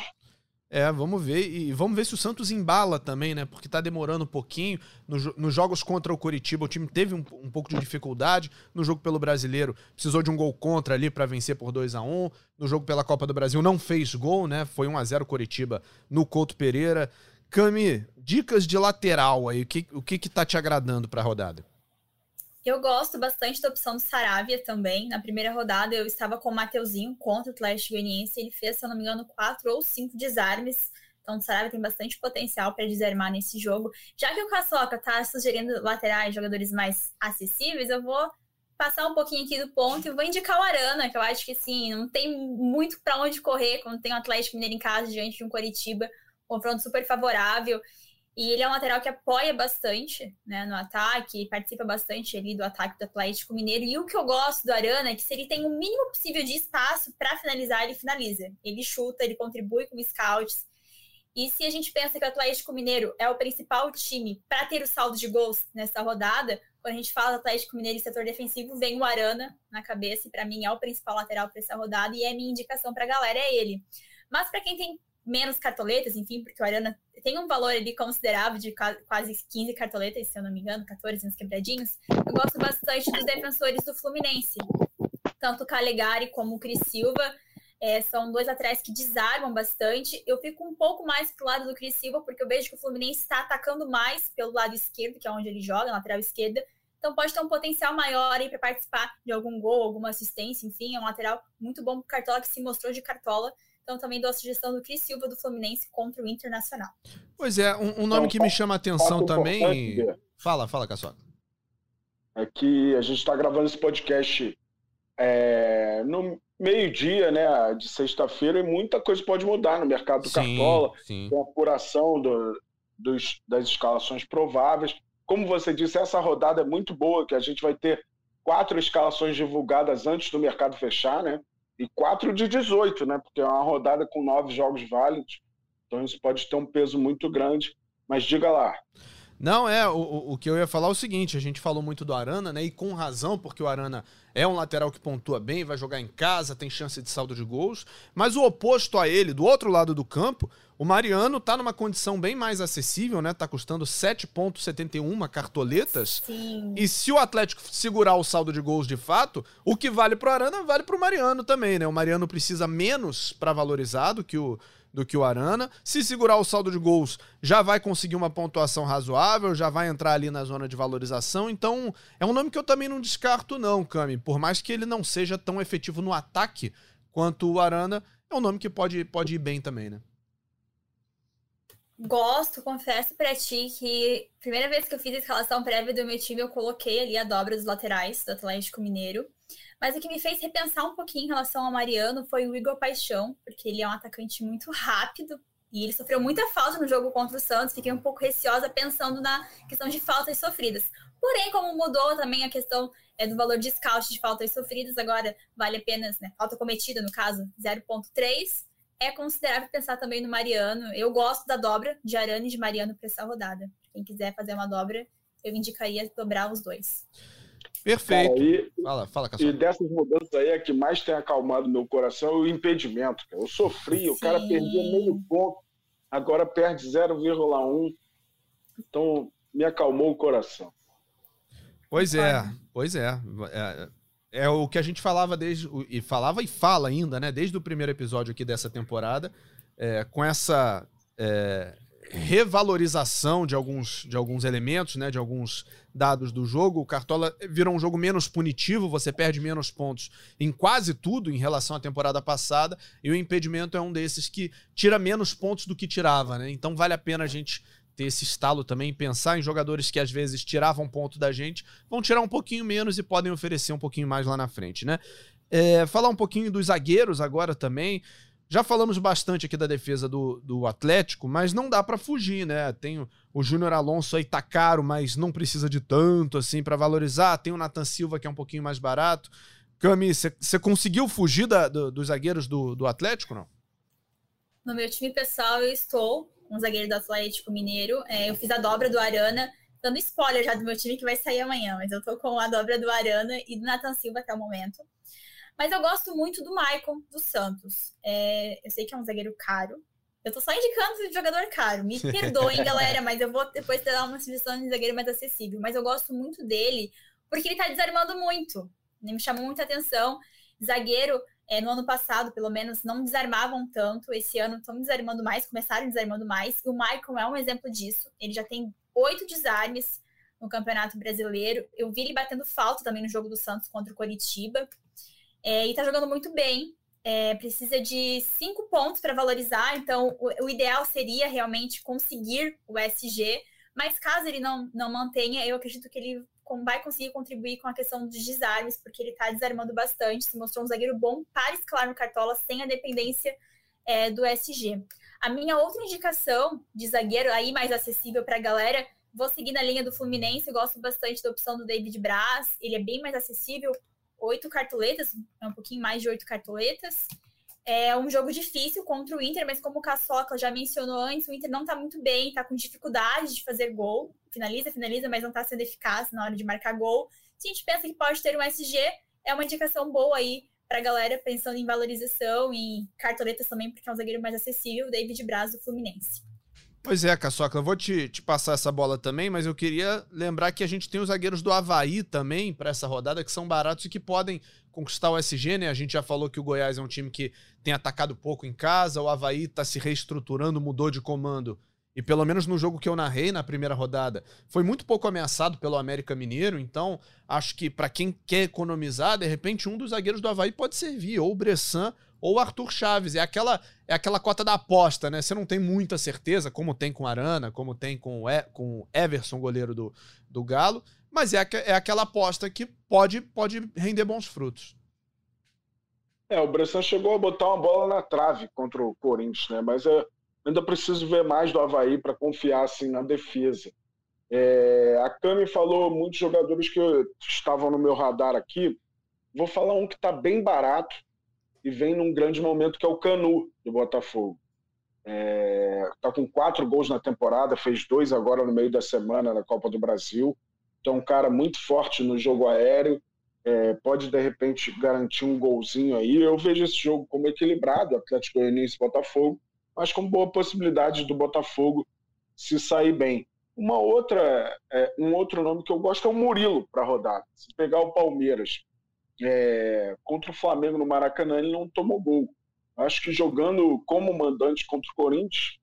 É, vamos ver. E vamos ver se o Santos embala também, né? Porque tá demorando um pouquinho. No, nos jogos contra o Curitiba, o time teve um, um, pouco de dificuldade. No jogo pelo Brasileiro, precisou de um gol contra ali para vencer por 2 a 1 No jogo pela Copa do Brasil, não fez gol, né? Foi 1 a 0 Curitiba no Couto Pereira. Cami, dicas de lateral aí. O que, o que, que tá te agradando pra rodada?
Eu gosto bastante da opção do Saravia também. Na primeira rodada eu estava com o Mateuzinho contra o Atlético Goianiense. Ele fez, se eu não me engano, quatro ou cinco desarmes. Então o Saravia tem bastante potencial para desarmar nesse jogo. Já que o Caçoca está sugerindo laterais, jogadores mais acessíveis, eu vou passar um pouquinho aqui do ponto e vou indicar o Arana, que eu acho que sim, não tem muito para onde correr quando tem o Atlético Mineiro em casa diante de um Coritiba. Confronto super favorável. E ele é um lateral que apoia bastante né, no ataque, participa bastante ali do ataque do Atlético Mineiro. E o que eu gosto do Arana é que se ele tem o mínimo possível de espaço para finalizar, ele finaliza. Ele chuta, ele contribui com scouts. E se a gente pensa que o Atlético Mineiro é o principal time para ter o saldo de gols nessa rodada, quando a gente fala do Atlético Mineiro e setor defensivo, vem o Arana na cabeça, e para mim é o principal lateral para essa rodada, e é minha indicação para a galera, é ele. Mas para quem tem menos cartoletas, enfim, porque o Arana tem um valor ali considerável de quase 15 cartoletas, se eu não me engano, 14 uns quebradinhos. Eu gosto bastante dos defensores do Fluminense. Tanto o Calegari como o Cris Silva. É, são dois atrás que desarmam bastante. Eu fico um pouco mais pro lado do Cris Silva, porque eu vejo que o Fluminense está atacando mais pelo lado esquerdo, que é onde ele joga, lateral esquerda. Então pode ter um potencial maior aí para participar de algum gol, alguma assistência, enfim, é um lateral muito bom pro Cartola que se mostrou de Cartola. Então também dou a sugestão do Cris Silva do Fluminense contra o Internacional.
Pois é, um, um nome que me chama a atenção também. Fala, fala, Caçoca.
É que a gente está gravando esse podcast é, no meio-dia, né, de sexta-feira, e muita coisa pode mudar no mercado do sim, Cartola, sim. com a apuração do, dos, das escalações prováveis. Como você disse, essa rodada é muito boa, que a gente vai ter quatro escalações divulgadas antes do mercado fechar, né? E 4 de 18, né? Porque é uma rodada com nove jogos válidos. Então isso pode ter um peso muito grande. Mas diga lá.
Não, é, o, o que eu ia falar é o seguinte, a gente falou muito do Arana, né? E com razão, porque o Arana é um lateral que pontua bem, vai jogar em casa, tem chance de saldo de gols. Mas o oposto a ele, do outro lado do campo, o Mariano tá numa condição bem mais acessível, né? Tá custando 7,71 cartoletas.
Sim.
E se o Atlético segurar o saldo de gols de fato, o que vale pro Arana vale pro Mariano também, né? O Mariano precisa menos para valorizar do que o do que o Arana. Se segurar o saldo de gols, já vai conseguir uma pontuação razoável, já vai entrar ali na zona de valorização. Então, é um nome que eu também não descarto, não, Cami. Por mais que ele não seja tão efetivo no ataque quanto o Arana, é um nome que pode, pode ir bem também, né?
Gosto, confesso para ti que primeira vez que eu fiz a escalação prévia do meu time, eu coloquei ali a dobra dos laterais do Atlético Mineiro. Mas o que me fez repensar um pouquinho em relação ao Mariano foi o Igor Paixão, porque ele é um atacante muito rápido e ele sofreu muita falta no jogo contra o Santos. Fiquei um pouco receosa pensando na questão de faltas sofridas. Porém, como mudou também a questão é, do valor de scout de faltas sofridas, agora vale apenas, né, falta cometida, no caso, 0,3, é considerável pensar também no Mariano. Eu gosto da dobra de Arana e de Mariano para essa rodada. Quem quiser fazer uma dobra, eu indicaria dobrar os dois.
Perfeito.
Cara, e,
fala, fala,
E dessas mudanças aí, a que mais tem acalmado meu coração é o impedimento. Cara. Eu sofri, Sim. o cara perdia meio ponto, agora perde 0,1. Então, me acalmou o coração.
Pois é, pois é. é. É o que a gente falava desde. E falava e fala ainda, né? Desde o primeiro episódio aqui dessa temporada. É, com essa. É, revalorização de alguns, de alguns elementos, né, de alguns dados do jogo, o Cartola virou um jogo menos punitivo, você perde menos pontos em quase tudo em relação à temporada passada, e o impedimento é um desses que tira menos pontos do que tirava, né? Então vale a pena a gente ter esse estalo também, pensar em jogadores que às vezes tiravam ponto da gente, vão tirar um pouquinho menos e podem oferecer um pouquinho mais lá na frente, né? É, falar um pouquinho dos zagueiros agora também. Já falamos bastante aqui da defesa do, do Atlético, mas não dá para fugir, né? Tem o, o Júnior Alonso aí tá caro, mas não precisa de tanto assim para valorizar. Tem o Nathan Silva que é um pouquinho mais barato. Cami, você conseguiu fugir da, do, dos zagueiros do, do Atlético, não?
No meu time pessoal, eu estou um zagueiro do Atlético Mineiro. É, eu fiz a dobra do Arana, dando spoiler já do meu time que vai sair amanhã, mas eu tô com a dobra do Arana e do Nathan Silva até o momento. Mas eu gosto muito do Maicon dos Santos. É, eu sei que é um zagueiro caro. Eu tô só indicando jogador caro. Me perdoem, galera, mas eu vou depois ter uma sugestão de zagueiro mais acessível. Mas eu gosto muito dele porque ele tá desarmando muito. Me chamou muita atenção. Zagueiro, é, no ano passado, pelo menos, não desarmavam tanto. Esse ano estão desarmando mais, começaram desarmando mais. E o Maicon é um exemplo disso. Ele já tem oito desarmes no Campeonato Brasileiro. Eu vi ele batendo falta também no jogo do Santos contra o Coritiba. É, e tá jogando muito bem. É, precisa de cinco pontos para valorizar, então o, o, ideal seria realmente conseguir o SG, mas caso ele não, não mantenha, eu acredito que ele vai conseguir contribuir com a questão dos desarmes, porque ele está desarmando bastante, se mostrou um zagueiro bom para escalar no Cartola sem a dependência é, do SG. A minha outra indicação de zagueiro aí mais acessível para a galera, vou seguir na linha do Fluminense, gosto bastante da opção do David Braz, ele é bem mais acessível, oito cartoletas, é um pouquinho mais de oito cartoletas. É um jogo difícil contra o Inter, mas como o Caçoca já mencionou antes, o Inter não tá muito bem, tá com dificuldade de fazer gol. Finaliza, finaliza, mas não tá sendo eficaz na hora de marcar gol. Se a gente pensa que pode ter um SG, é uma indicação boa aí pra galera pensando em valorização e cartoletas também, porque é um zagueiro mais acessível, David Braz do Fluminense.
Pois é, Caçoca, eu vou te, te, passar essa bola também, mas eu queria lembrar que a gente tem os zagueiros do Havaí também para essa rodada, que são baratos e que podem conquistar o SG, né? A gente já falou que o Goiás é um time que tem atacado pouco em casa, o Havaí está se reestruturando, mudou de comando. E pelo menos no jogo que eu narrei na primeira rodada, foi muito pouco ameaçado pelo América Mineiro, então acho que para quem quer economizar, de repente um dos zagueiros do Havaí pode servir, ou o Bressan ou Arthur Chaves. É aquela, é aquela cota da aposta, né? Você não tem muita certeza, como tem com Arana, como tem com e, com Everson, goleiro do, do Galo, mas é, é aquela aposta que pode, pode render bons frutos.
É, o Bressan chegou a botar uma bola na trave contra o Corinthians, né? Mas eu ainda preciso ver mais do Havaí para confiar assim, na defesa. É, a Cami falou muitos jogadores que estavam no meu radar aqui. Vou falar um que está bem barato, e vem num grande momento que é o Canu do Botafogo. É, tá com quatro gols na temporada, fez dois agora no meio da semana na Copa do Brasil. Então, um cara muito forte no jogo aéreo. É, pode de repente garantir um golzinho aí. Eu vejo esse jogo como equilibrado, Atlético Goianiense e Botafogo, mas com boa possibilidade do Botafogo se sair bem. Uma outra, é, um outro nome que eu gosto é o Murilo para rodar. Se pegar o Palmeiras é, contra o Flamengo no Maracanã, ele não tomou gol. Acho que jogando como mandante contra o Corinthians,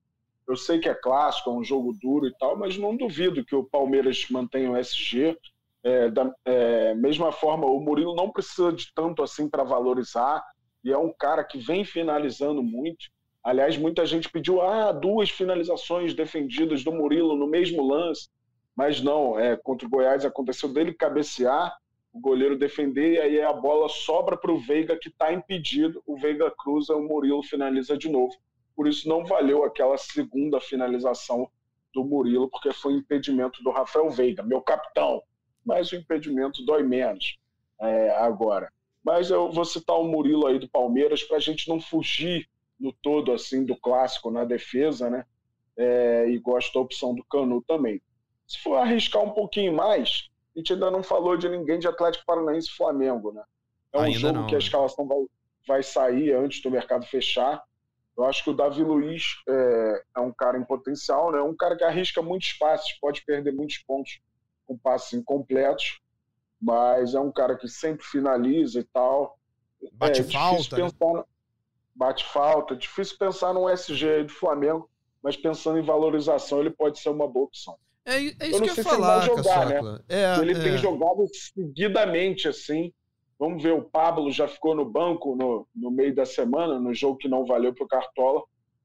eu sei que é clássico, é um jogo duro e tal, mas não duvido que o Palmeiras mantenha o SG. É, da é, mesma forma, o Murilo não precisa de tanto assim para valorizar, e é um cara que vem finalizando muito. Aliás, muita gente pediu ah, duas finalizações defendidas do Murilo no mesmo lance, mas não, é, contra o Goiás aconteceu dele cabecear o goleiro defender, e aí a bola sobra para o Veiga, que está impedido. O Veiga cruza, o Murilo finaliza de novo. Por isso não valeu aquela segunda finalização do Murilo, porque foi impedimento do Rafael Veiga, meu capitão. Mas o impedimento dói menos é, agora. Mas eu vou citar o Murilo aí do Palmeiras para a gente não fugir no todo assim do clássico na defesa, né? É, e gosto da opção do Canu também. Se for arriscar um pouquinho mais, a gente ainda não falou de ninguém de Atlético Paranaense e Flamengo, né? É um ainda jogo não, que a né? escalação vai, vai sair antes do mercado fechar. Eu acho que o Davi Luiz é, é, um cara em potencial, né? Um cara que arrisca muitos passes, pode perder muitos pontos com passes incompletos, mas é um cara que sempre finaliza e tal.
Bate é, falta. Né?
Bate falta. Difícil pensar no SG do Flamengo, mas pensando em valorização, ele pode ser uma boa opção.
É, é isso eu que eu ia falar, se ele vai jogar, né?
É, ele é. tem jogado seguidamente, assim. Vamos ver, o Pablo já ficou no banco no, no meio da semana, no jogo que não valeu para o Cartola.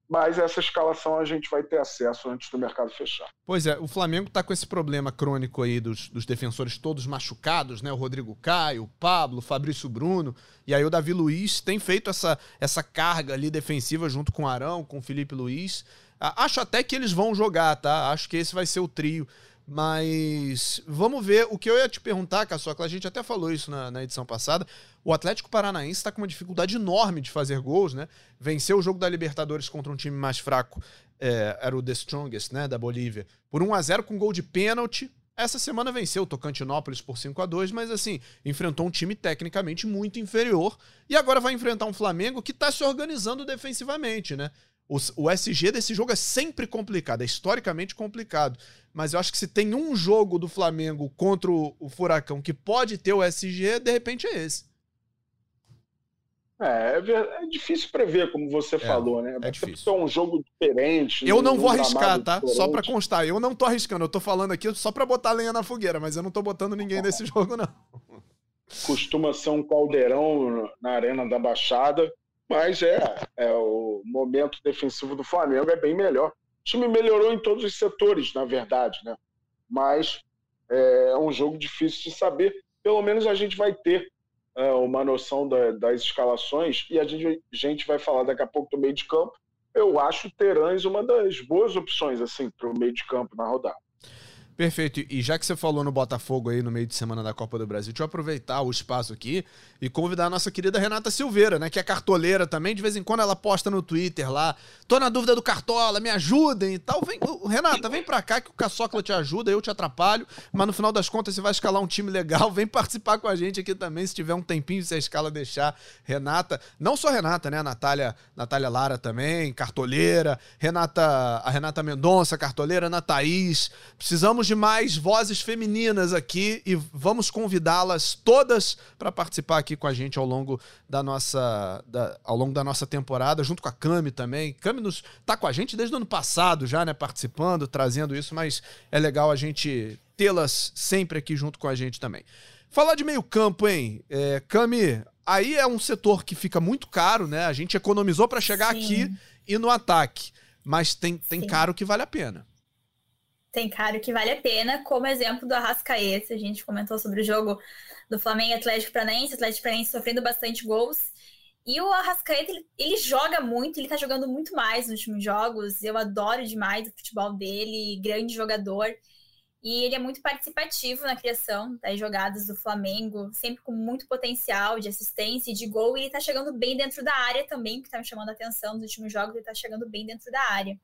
Mas essa escalação a gente vai ter acesso antes do mercado fechar.
Pois é, o Flamengo está com esse problema crônico aí dos, dos, defensores todos machucados, né? O Rodrigo Caio, o Pablo, o Fabrício Bruno. E aí o Davi Luiz tem feito essa, essa carga ali defensiva junto com o Arão, com o Felipe Luiz. Acho até que eles vão jogar, tá? Acho que esse vai ser o trio. Mas vamos ver. O que eu ia te perguntar, Caçocla, a gente até falou isso na, na edição passada. O Atlético Paranaense está com uma dificuldade enorme de fazer gols, né? Venceu o jogo da Libertadores contra um time mais fraco, é, era o The Strongest, né? Da Bolívia, por 1 a 0 com gol de pênalti. Essa semana venceu o Tocantinópolis por 5 a 2 mas assim, enfrentou um time tecnicamente muito inferior. E agora vai enfrentar um Flamengo que está se organizando defensivamente, né? O, o SG desse jogo é sempre complicado, é historicamente complicado. Mas eu acho que se tem um jogo do Flamengo contra o, o Furacão que pode ter o SG, de repente é esse.
É, é, é difícil prever, como você é, falou, né?
É difícil.
É um jogo diferente.
Eu não vou arriscar, tá? Diferente. Só para constar, eu não tô arriscando. Eu tô falando aqui só para botar lenha na fogueira, mas eu não tô botando ninguém nesse jogo, não.
Costuma ser um caldeirão na Arena da Baixada. Mas é, é o momento defensivo do Flamengo é bem melhor. O time melhorou em todos os setores, na verdade, né? Mas é um jogo difícil de saber. Pelo menos a gente vai ter é, uma noção da, das escalações e a gente, a gente vai falar daqui a pouco do meio de campo. Eu acho o Terãs uma das boas opções assim para o meio de campo na rodada.
Perfeito. E já que você falou no Botafogo aí no meio de semana da Copa do Brasil, deixa eu aproveitar o espaço aqui e convidar a nossa querida Renata Silveira, né? Que é cartoleira também. De vez em quando ela posta no Twitter lá. Tô na dúvida do Cartola, me ajudem e tal. Vem, Renata, vem pra cá que o Caçocla te ajuda, eu te atrapalho. Mas no final das contas você vai escalar um time legal. Vem participar com a gente aqui também, se tiver um tempinho, se a escala deixar. Renata, não só Renata, né? A Natália, Natália Lara também, cartoleira. Renata, a Renata Mendonça, cartoleira, Ana Thaís. Precisamos de mais vozes femininas aqui e vamos convidá-las todas para participar aqui com a gente ao longo da nossa da, ao longo da nossa temporada, junto com a Cami também. Cami nos tá com a gente desde o ano passado já, né, participando, trazendo isso, mas é legal a gente tê-las sempre aqui junto com a gente também. Falar de meio-campo, hein? É, Cami, aí é um setor que fica muito caro, né? A gente economizou para chegar Sim. aqui e no ataque, mas tem, tem caro que vale a pena
tem caro que vale a pena, como exemplo do Arrascaeta, a gente comentou sobre o jogo do Flamengo Atlético Paranaense, Atlético Paranaense sofrendo bastante gols. E o Arrascaeta, ele, ele, joga muito, ele tá jogando muito mais nos últimos jogos. Eu adoro demais o futebol dele, grande jogador. E ele é muito participativo na criação das jogadas do Flamengo, sempre com muito potencial de assistência e de gol. E ele tá chegando bem dentro da área também, que tá me chamando a atenção nos últimos jogos, ele tá chegando bem dentro da área.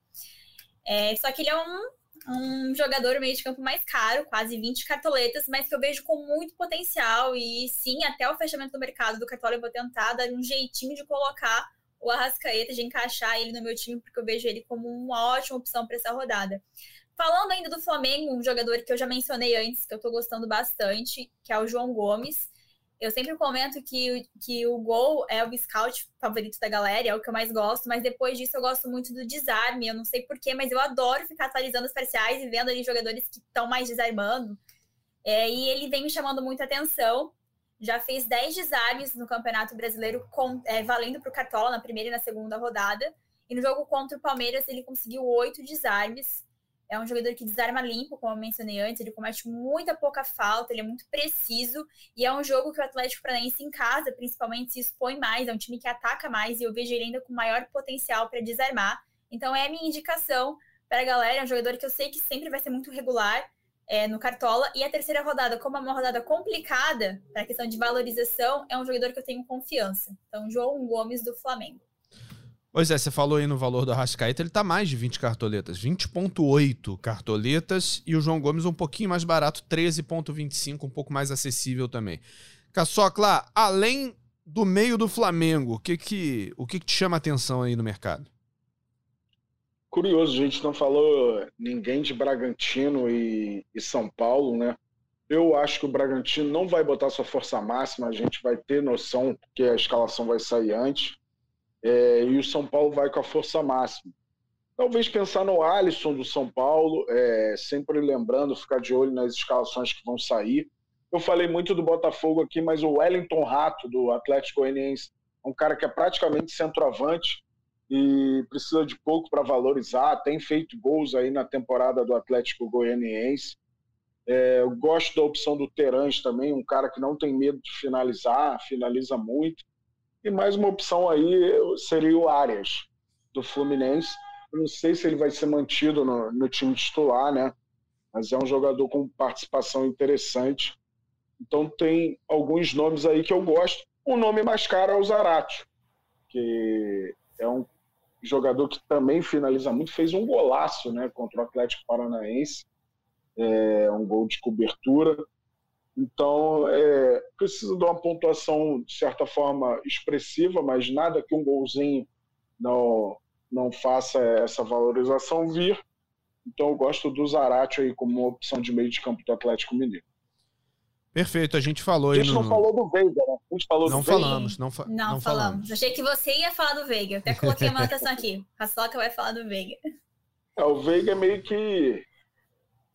É, só que ele é um, um jogador meio de campo mais caro, quase 20 cartoletas, mas que eu vejo com muito potencial. E sim, até o fechamento do mercado do Cartola eu vou tentar dar um jeitinho de colocar o Arrascaeta, de encaixar ele no meu time, porque eu vejo ele como uma ótima opção para essa rodada. Falando ainda do Flamengo, um jogador que eu já mencionei antes, que eu tô gostando bastante, que é o João Gomes. Eu sempre comento que, que o gol é o scout favorito da galera, é o que eu mais gosto, mas depois disso eu gosto muito do desarme. Eu não sei porquê, mas eu adoro ficar atualizando os parciais e vendo ali jogadores que estão mais desarmando. É, e ele vem me chamando muita atenção. Já fez 10 desarmes no Campeonato Brasileiro, com, é, valendo para o Cartola na primeira e na segunda rodada. E no jogo contra o Palmeiras, ele conseguiu oito desarmes. É um jogador que desarma limpo, como eu mencionei antes, ele comete muita pouca falta, ele é muito preciso, e é um jogo que o Atlético Paranaense em casa, principalmente, se expõe mais, é um time que ataca mais, e eu vejo ele ainda com maior potencial para desarmar. Então é a minha indicação para a galera, é um jogador que eu sei que sempre vai ser muito regular é, no Cartola, e a terceira rodada, como é uma rodada complicada, para a questão de valorização, é um jogador que eu tenho confiança. Então, João Gomes do Flamengo.
Pois é, você falou aí no valor do Arrascaeta, ele tá mais de 20 cartoletas, 20.8 cartoletas e o João Gomes um pouquinho mais barato, 13.25, um pouco mais acessível também. Caçocla, além do meio do Flamengo, o que que, o que, que te chama atenção aí no mercado?
Curioso, a gente não falou ninguém de Bragantino e, e São Paulo, né? Eu acho que o Bragantino não vai botar sua força máxima, a gente vai ter noção que a escalação vai sair antes é, e o São Paulo vai com a força máxima. Talvez pensar no Alisson do São Paulo, é, sempre lembrando, ficar de olho nas escalações que vão sair. Eu falei muito do Botafogo aqui, mas o Wellington Rato, do Atlético Goianiense, é um cara que é praticamente centroavante e precisa de pouco para valorizar. Tem feito gols aí na temporada do Atlético Goianiense. É, eu gosto da opção do Terãs também, um cara que não tem medo de finalizar, finaliza muito. E mais uma opção aí seria o Arias, do Fluminense. Eu não sei se ele vai ser mantido no, no time titular, né? Mas é um jogador com participação interessante. Então tem alguns nomes aí que eu gosto. O nome mais caro é o Zarate, que é um jogador que também finaliza muito, fez um golaço né, contra o Atlético Paranaense, é, um gol de cobertura. Então, é, precisa de uma pontuação, de certa forma, expressiva, mas nada que um golzinho não, não faça essa valorização vir. Então, eu gosto do Zarate aí como uma opção de meio de campo do Atlético Mineiro.
Perfeito, a gente falou aí.
A gente no... não falou do Veiga, né? A gente falou
não
do
falamos,
Veiga.
Não, fa
não, não falamos. falamos. Achei que você ia falar do Veiga. Até coloquei uma anotação aqui. A Soca vai falar do Veiga.
É, o Veiga é meio que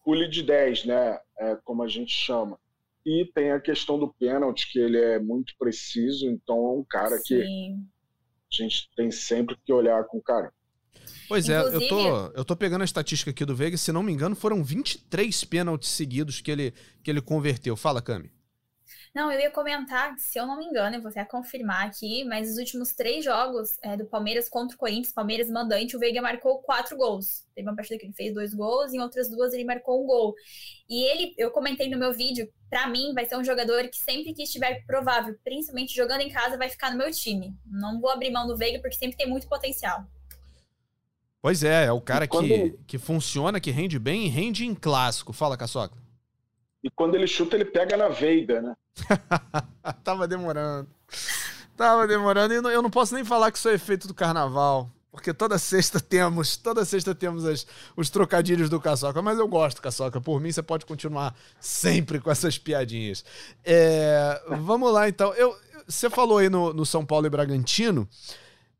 o lead 10, né? É, como a gente chama. E tem a questão do pênalti, que ele é muito preciso, então é um cara Sim. que a gente tem sempre que olhar com carinho.
Pois Inclusive... é, eu tô, eu tô pegando a estatística aqui do Veiga, se não me engano, foram 23 pênaltis seguidos que ele, que ele converteu. Fala, Cami.
Não, eu ia comentar, se eu não me engano, eu vou até confirmar aqui, mas os últimos três jogos é, do Palmeiras contra o Corinthians, Palmeiras mandante, o Veiga marcou quatro gols. Teve uma partida que ele fez dois gols, e em outras duas ele marcou um gol. E ele, eu comentei no meu vídeo, para mim vai ser um jogador que sempre que estiver provável, principalmente jogando em casa, vai ficar no meu time. Não vou abrir mão do Veiga porque sempre tem muito potencial.
Pois é, é o cara quando... que, que funciona, que rende bem e rende em clássico. Fala, Caçoca.
E quando ele chuta, ele pega na Veiga, né?
Tava demorando. Tava demorando. E eu não posso nem falar que isso é efeito do carnaval. Porque toda sexta temos, toda sexta temos as, os trocadilhos do Caçoca. Mas eu gosto, Caçoca. Por mim, você pode continuar sempre com essas piadinhas. É, vamos lá, então. Eu, você falou aí no, no São Paulo e Bragantino.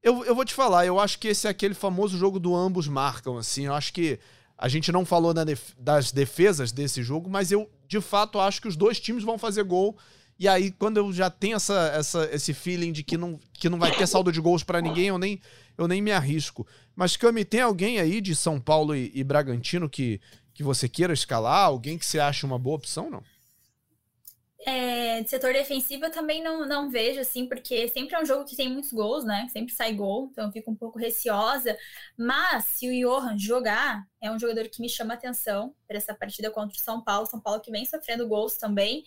Eu, eu vou te falar, eu acho que esse é aquele famoso jogo do ambos marcam, assim. Eu acho que a gente não falou def das defesas desse jogo, mas eu de fato acho que os dois times vão fazer gol. E aí, quando eu já tenho essa, essa, esse feeling de que não, que não vai ter saldo de gols para ninguém, eu nem, eu nem me arrisco. Mas, Cami, tem alguém aí de São Paulo e, e, Bragantino que, que você queira escalar? Alguém que você acha uma boa opção, não?
É, de setor defensivo eu também não, não vejo, assim, porque sempre é um jogo que tem muitos gols, né? Sempre sai gol, então eu fico um pouco receosa. Mas se o Johan jogar, é um jogador que me chama atenção para essa partida contra o São Paulo. São Paulo que vem sofrendo gols também.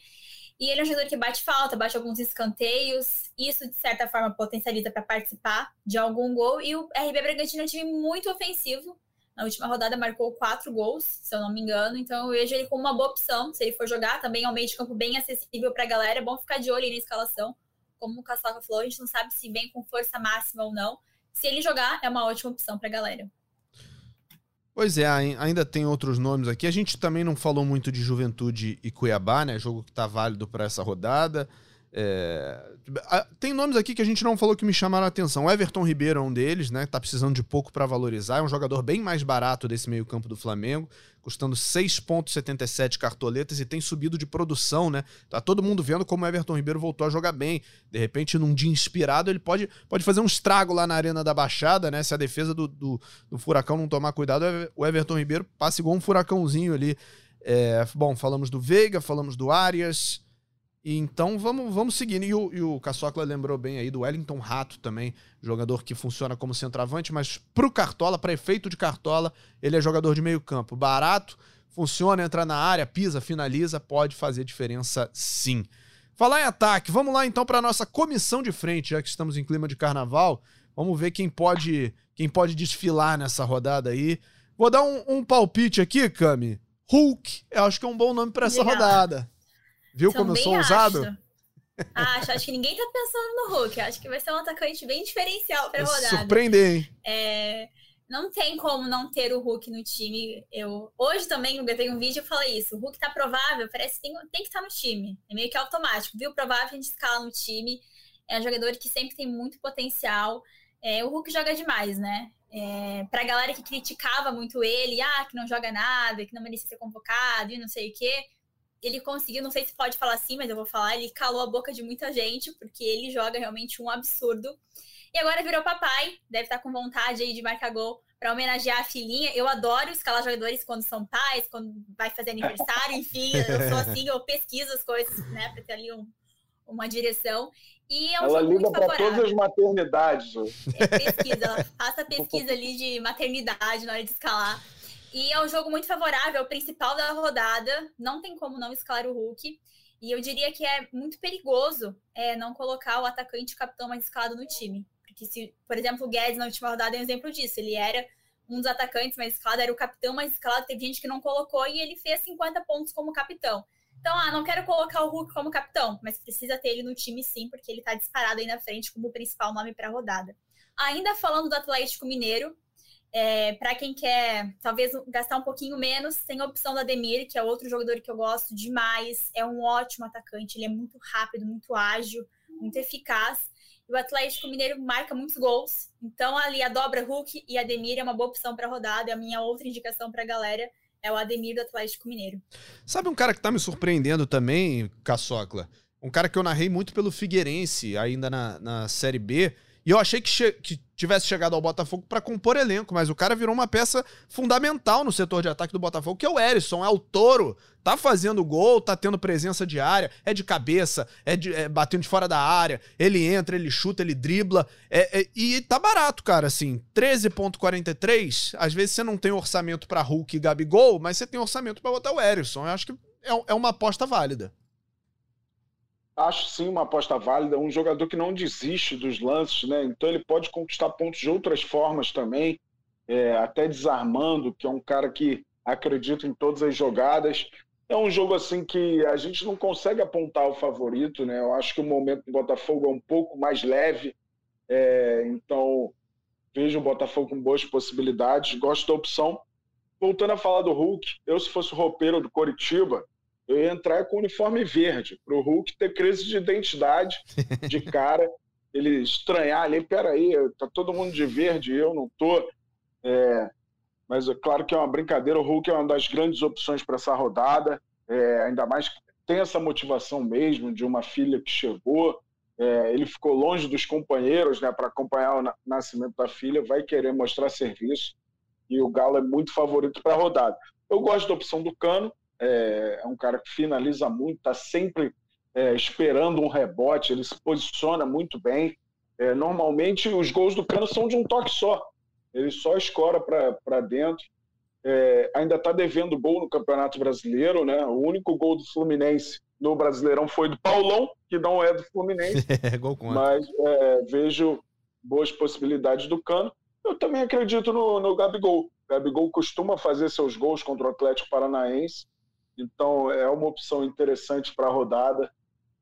E ele é um jogador que bate falta, bate alguns escanteios. Isso, de certa forma, potencializa para participar de algum gol. E o RB Bragantino é um time muito ofensivo. Na última rodada marcou quatro gols, se eu não me engano. Então eu vejo ele como uma boa opção. Se ele for jogar, também é um meio de campo bem acessível para a galera. É bom ficar de olho aí na escalação. Como o Caçoca falou, a gente não sabe se vem com força máxima ou não. Se ele jogar, é uma ótima opção para a galera.
Pois é, ainda tem outros nomes aqui. A gente também não falou muito de Juventude e Cuiabá, né? Jogo que está válido para essa rodada. É... Tem nomes aqui que a gente não falou que me chamaram a atenção. O Everton Ribeiro é um deles, né? Tá precisando de pouco para valorizar. É um jogador bem mais barato desse meio-campo do Flamengo, custando 6,77 cartoletas e tem subido de produção, né? Tá todo mundo vendo como o Everton Ribeiro voltou a jogar bem. De repente, num dia inspirado, ele pode, pode fazer um estrago lá na Arena da Baixada, né? Se a defesa do, do, do Furacão não tomar cuidado, o Everton Ribeiro passa igual um furacãozinho ali. É... bom, falamos do Veiga, falamos do Arias. Então vamos, vamos seguindo. E o, e o Caçocla lembrou bem aí do Wellington Rato também, jogador que funciona como centroavante, mas pro Cartola, para efeito de Cartola, ele é jogador de meio campo. Barato, funciona, entra na área, pisa, finaliza, pode fazer diferença sim. Falar em ataque, vamos lá então para nossa comissão de frente, já que estamos em clima de carnaval. Vamos ver quem pode quem pode desfilar nessa rodada aí. Vou dar um, um palpite aqui, Cami. Hulk, eu acho que é um bom nome para essa rodada. Viu Também como eu sou ousado?
Acho, acho que ninguém tá pensando no Hulk. Acho que vai ser um atacante bem diferencial pra rodada.
Surpreender, hein?
É, não tem como não ter o Hulk no time. Eu Hoje também eu gravei um vídeo e falei isso. O Hulk tá provável, parece que tem, tem que estar tá no time. É meio que automático. Viu? Provável a gente escala no time. É um jogador que sempre tem muito potencial. É, o Hulk joga demais, né? É, pra galera que criticava muito ele, ah, que não joga nada, que não merecia ser convocado e não sei o quê ele conseguiu, não sei se pode falar assim, mas eu vou falar, ele calou a boca de muita gente, porque ele joga realmente um absurdo. E agora virou papai, deve estar com vontade aí de marcar gol para homenagear a filhinha. Eu adoro escalar jogadores quando são pais, quando vai fazer aniversário, enfim, eu sou assim, eu pesquiso as coisas, né, para ter ali um, uma direção. E é um
ela lida para todas as maternidades.
É, pesquisa, ela faça pesquisa ali de maternidade na hora de escalar. E é um jogo muito favorável, o principal da rodada. Não tem como não escalar o Hulk. E eu diria que é muito perigoso é, não colocar o atacante capitão mais escalado no time. Porque se, por exemplo, o Guedes na última rodada é um exemplo disso. Ele era um dos atacantes mais escalados, era o capitão mais escalado. Teve gente que não colocou e ele fez 50 pontos como capitão. Então, ah, não quero colocar o Hulk como capitão, mas precisa ter ele no time sim, porque ele tá disparado aí na frente como o principal nome para a rodada. Ainda falando do Atlético Mineiro, é, para quem quer talvez gastar um pouquinho menos, tem a opção do Ademir, que é outro jogador que eu gosto demais. É um ótimo atacante, ele é muito rápido, muito ágil, muito eficaz. E o Atlético Mineiro marca muitos gols. Então, ali a dobra Hulk e Ademir é uma boa opção para rodada. É a minha outra indicação para a galera é o Ademir do Atlético Mineiro.
Sabe um cara que está me surpreendendo também, Caçocla? Um cara que eu narrei muito pelo Figueirense, ainda na, na Série B e eu achei que, che que tivesse chegado ao Botafogo para compor elenco, mas o cara virou uma peça fundamental no setor de ataque do Botafogo, que é o Erisson, é o touro. Tá fazendo gol, tá tendo presença de área, é de cabeça, é, de, é batendo de fora da área, ele entra, ele chuta, ele dribla. É, é, e tá barato, cara, assim, 13,43. Às vezes você não tem orçamento para Hulk e Gabigol, mas você tem orçamento para botar o Erisson. Eu acho que é, é uma aposta válida
acho sim uma aposta válida. Um jogador que não desiste dos lances, né? Então ele pode conquistar pontos de outras formas também, é, até desarmando, que é um cara que acredita em todas as jogadas. É um jogo assim que a gente não consegue apontar o favorito, né? Eu acho que o momento do Botafogo é um pouco mais leve, é, então vejo o Botafogo com boas possibilidades. Gosto da opção. Voltando a falar do Hulk, eu se fosse o roupeiro do Coritiba, eu ia entrar com uniforme verde, para o Hulk ter crise de identidade de cara, ele estranhar ali, peraí, tá todo mundo de verde e eu não tô. É, mas é claro que é uma brincadeira, o Hulk é uma das grandes opções para essa rodada, é, ainda mais que tem essa motivação mesmo de uma filha que chegou, é, ele ficou longe dos companheiros né, para acompanhar o nascimento da filha, vai querer mostrar serviço e o Galo é muito favorito para a rodada. Eu gosto da opção do Cano, é, é um cara que finaliza muito, está sempre é, esperando um rebote, ele se posiciona muito bem. É, normalmente os gols do Cano são de um toque só, ele só escora para dentro. É, ainda está devendo gol no Campeonato Brasileiro, né? O único gol do Fluminense no Brasileirão foi do Paulão, que não é do Fluminense.
É.
Mas é, vejo boas possibilidades do Cano. Eu também acredito no, no Gabigol. O Gabigol costuma fazer seus gols contra o Atlético Paranaense, então é uma opção interessante para a rodada.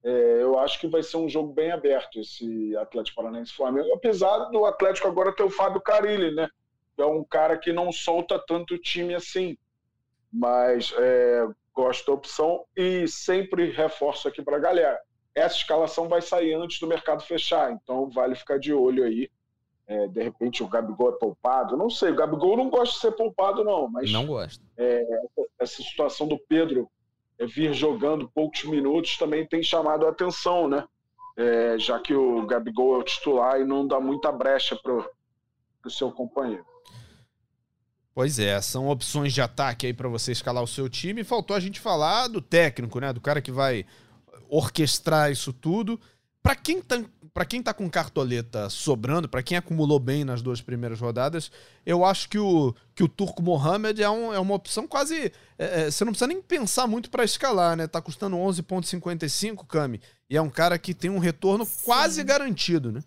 É, eu acho que vai ser um jogo bem aberto esse Atlético Paranaense Flamengo, apesar do Atlético agora ter o Fábio Carilli, né? É um cara que não solta tanto time assim. Mas é, gosto da opção e sempre reforço aqui para a galera. Essa escalação vai sair antes do mercado fechar, então vale ficar de olho aí é, de repente o Gabigol é poupado. Não sei, o Gabigol não gosta de ser poupado, não, mas.
Não gosta.
É, essa situação do Pedro é, vir jogando poucos minutos também tem chamado a atenção, né? É, já que o Gabigol é o titular e não dá muita brecha para o seu companheiro.
Pois é, são opções de ataque aí para você escalar o seu time. Faltou a gente falar do técnico, né? Do cara que vai orquestrar isso tudo. Para quem tá, para quem tá com cartoleta sobrando, para quem acumulou bem nas duas primeiras rodadas, eu acho que o, que o Turco Mohamed é, um, é uma opção quase. É, é você não precisa nem pensar muito para escalar, né? Tá custando 11,55, Cami. E é um cara que tem um retorno Sim. quase garantido, né?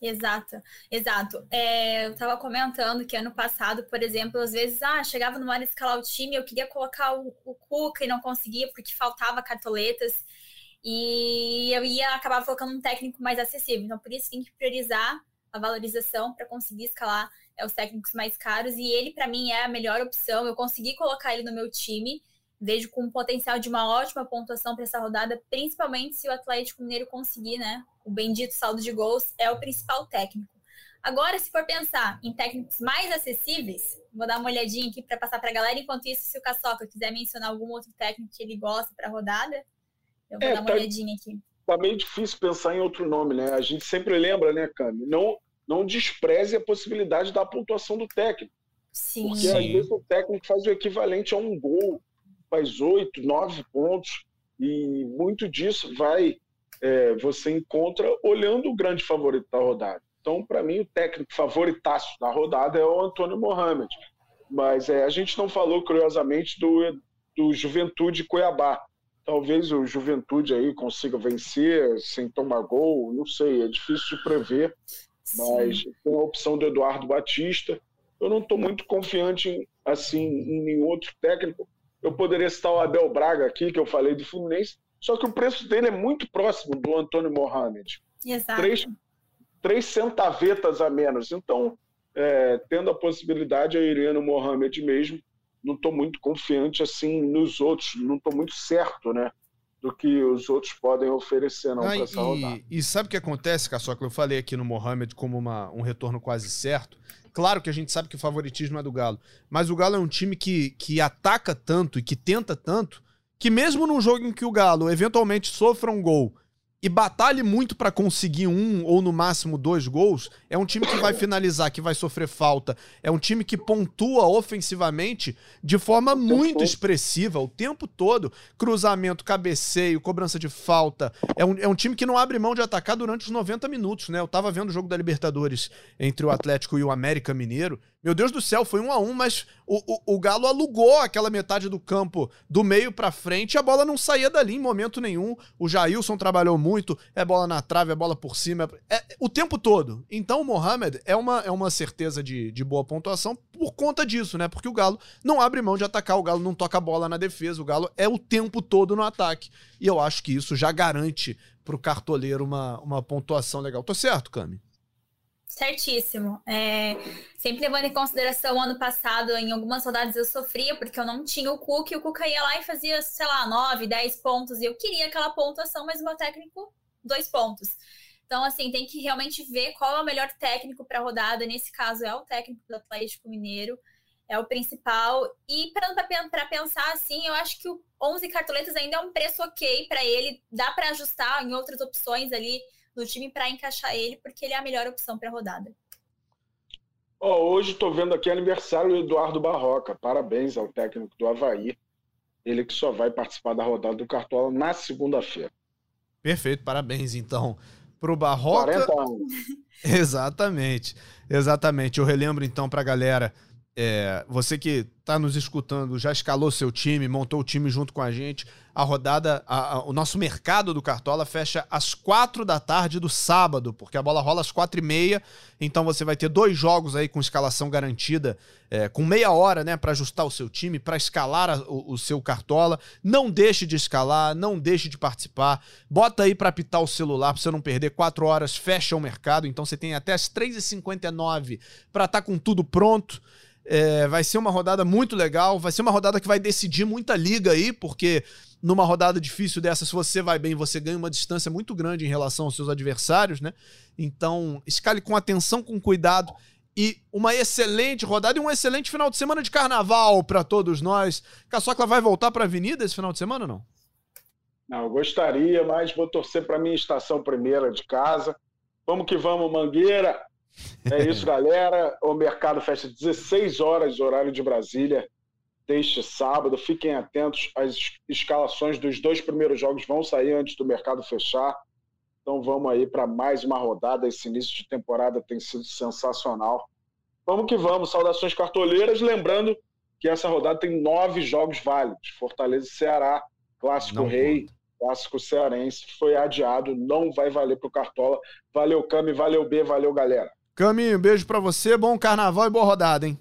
Exato, exato. É, eu estava comentando que ano passado, por exemplo, às vezes, ah, chegava numa hora de escalar o time, eu queria colocar o, o Cuca e não conseguia porque faltava cartoletas. E eu ia acabar colocando um técnico mais acessível. Então, por isso tem que priorizar a valorização para conseguir escalar é, os técnicos mais caros. E ele, para mim, é a melhor opção. Eu consegui colocar ele no meu time. Vejo com potencial de uma ótima pontuação para essa rodada, principalmente se o Atlético Mineiro conseguir, né? O bendito saldo de gols é o principal técnico. Agora, se for pensar em técnicos mais acessíveis, vou dar uma olhadinha aqui para passar para a galera. Enquanto isso, se o Caçoca quiser mencionar algum outro técnico que ele gosta para a rodada, eu vou é, dar uma tá, olhadinha aqui.
Tá meio difícil pensar em outro nome, né? A gente sempre lembra, né, Cami? Não, não despreze a possibilidade da pontuação do técnico.
Sim.
Porque
Sim.
às vezes o técnico faz o equivalente a um gol, faz oito, nove pontos, e muito disso vai é, você encontra olhando o grande favorito da rodada. Então, para mim, o técnico favoritaço da rodada é o Antônio Mohamed. Mas é, a gente não falou, curiosamente, do, do Juventude Cuiabá. Talvez o Juventude aí consiga vencer sem tomar gol, não sei, é difícil de prever. Mas tem a opção do Eduardo Batista. Eu não estou muito confiante em, assim em nenhum outro técnico. Eu poderia citar o Abel Braga aqui, que eu falei do Fluminense, só que o preço dele é muito próximo do Antônio Mohamed.
Exato.
Três, três centavetas a menos. Então, é, tendo a possibilidade, iria no Mohamed mesmo não estou muito confiante assim nos outros, não estou muito certo, né? Do que os outros podem oferecer não, ah, para essa
e,
rodada.
E sabe o que acontece, Caçoca? Eu falei aqui no Mohamed como uma, um retorno quase certo. Claro que a gente sabe que o favoritismo é do Galo, mas o Galo é um time que, que ataca tanto e que tenta tanto que mesmo num jogo em que o Galo eventualmente sofra um gol e batalhe muito para conseguir um ou no máximo dois gols, é um time que vai finalizar, que vai sofrer falta, é um time que pontua ofensivamente de forma muito expressiva o tempo todo. Cruzamento, cabeceio, cobrança de falta. É um, é um time que não abre mão de atacar durante os 90 minutos, né? Eu tava vendo o jogo da Libertadores entre o Atlético e o América Mineiro. Meu Deus do céu, foi um a um, mas o, o, o Galo alugou aquela metade do campo do meio para frente e a bola não saía dali em momento nenhum. O Jailson trabalhou muito, é bola na trave, é bola por cima, é, é o tempo todo. Então o Mohamed é uma, é uma certeza de, de boa pontuação por conta disso, né? Porque o Galo não abre mão de atacar, o Galo não toca a bola na defesa, o Galo é o tempo todo no ataque. E eu acho que isso já garante pro cartoleiro uma, uma pontuação legal. Tô certo, Cami?
Certíssimo. É, sempre levando em consideração ano passado, em algumas rodadas eu sofria porque eu não tinha o Cook e o Cuca ia lá e fazia, sei lá, 9, 10 pontos e eu queria aquela pontuação, mas o meu técnico, dois pontos. Então, assim, tem que realmente ver qual é o melhor técnico para a rodada. Nesse caso, é o técnico do Atlético Mineiro, é o principal. E para pensar assim, eu acho que o 11 cartoletas ainda é um preço ok para ele, dá para ajustar em outras opções ali no time para encaixar ele, porque ele é a melhor opção para a rodada.
Oh, hoje estou vendo aqui aniversário do Eduardo Barroca. Parabéns ao técnico do Havaí. ele que só vai participar da rodada do Cartola na segunda-feira.
Perfeito, parabéns então pro Barroca. 40 anos. Exatamente, exatamente. Eu relembro então pra galera é, você que está nos escutando, já escalou seu time, montou o time junto com a gente. A rodada, a, a, o nosso mercado do Cartola fecha às quatro da tarde do sábado, porque a bola rola às quatro e meia. Então você vai ter dois jogos aí com escalação garantida, é, com meia hora, né, para ajustar o seu time, para escalar a, o, o, seu Cartola. Não deixe de escalar, não deixe de participar. Bota aí para apitar o celular para você não perder. Quatro horas fecha o mercado, então você tem até as 3h59 para estar com tudo pronto. É, vai ser uma rodada muito legal, vai ser uma rodada que vai decidir muita liga aí, porque numa rodada difícil dessa, se você vai bem, você ganha uma distância muito grande em relação aos seus adversários, né? Então, escale com atenção, com cuidado e uma excelente rodada e um excelente final de semana de carnaval para todos nós. Caçocla vai voltar para a Avenida esse final de semana ou não?
Não, gostaria, mas vou torcer para minha estação primeira de casa. Vamos que vamos, Mangueira. É isso, galera. O mercado fecha 16 horas, horário de Brasília, deste sábado. Fiquem atentos, as escalações dos dois primeiros jogos vão sair antes do mercado fechar. Então vamos aí para mais uma rodada. Esse início de temporada tem sido sensacional. Vamos que vamos. Saudações cartoleiras. Lembrando que essa rodada tem nove jogos válidos. Fortaleza e Ceará, Clássico Não Rei, conta. Clássico Cearense. Foi adiado, não vai valer para o Cartola. Valeu, Cami, valeu, B, valeu, galera.
Caminho, beijo para você, bom carnaval e boa rodada, hein?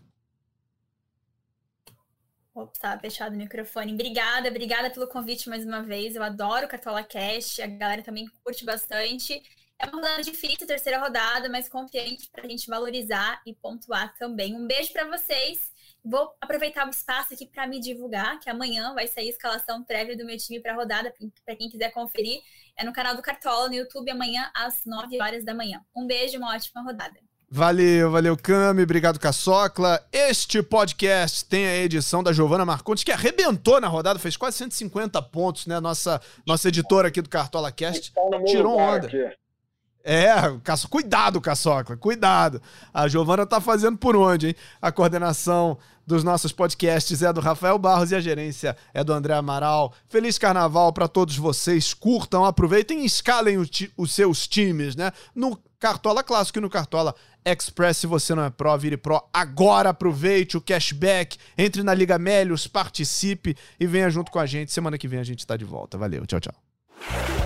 Opa, tá fechado o microfone. Obrigada, obrigada pelo convite mais uma vez. Eu adoro o Cartola Cash, a galera também curte bastante. É uma rodada difícil, terceira rodada, mas confiante para a gente valorizar e pontuar também. Um beijo para vocês. Vou aproveitar o espaço aqui para me divulgar, que amanhã vai sair a escalação prévia do meu time para a rodada, para quem quiser conferir. É no canal do Cartola, no YouTube, amanhã às 9 horas da manhã. Um beijo, uma ótima rodada.
Valeu, valeu, Cami. Obrigado, Caçocla. Este podcast tem a edição da Giovana Marcontes, que arrebentou na rodada, fez quase 150 pontos, né? Nossa, nossa editora aqui do Cartola Cast. Tá tirou onda. Aqui. É, caço, cuidado, Caçocla, cuidado. A Giovana tá fazendo por onde, hein? A coordenação dos nossos podcasts é do Rafael Barros e a gerência é do André Amaral. Feliz carnaval para todos vocês. Curtam, aproveitem e escalem os seus times, né? No Cartola Clássico e no Cartola Express. Se você não é pró, vire pró agora. Aproveite o cashback. Entre na Liga Melios, participe e venha junto com a gente. Semana que vem a gente está de volta. Valeu, tchau, tchau.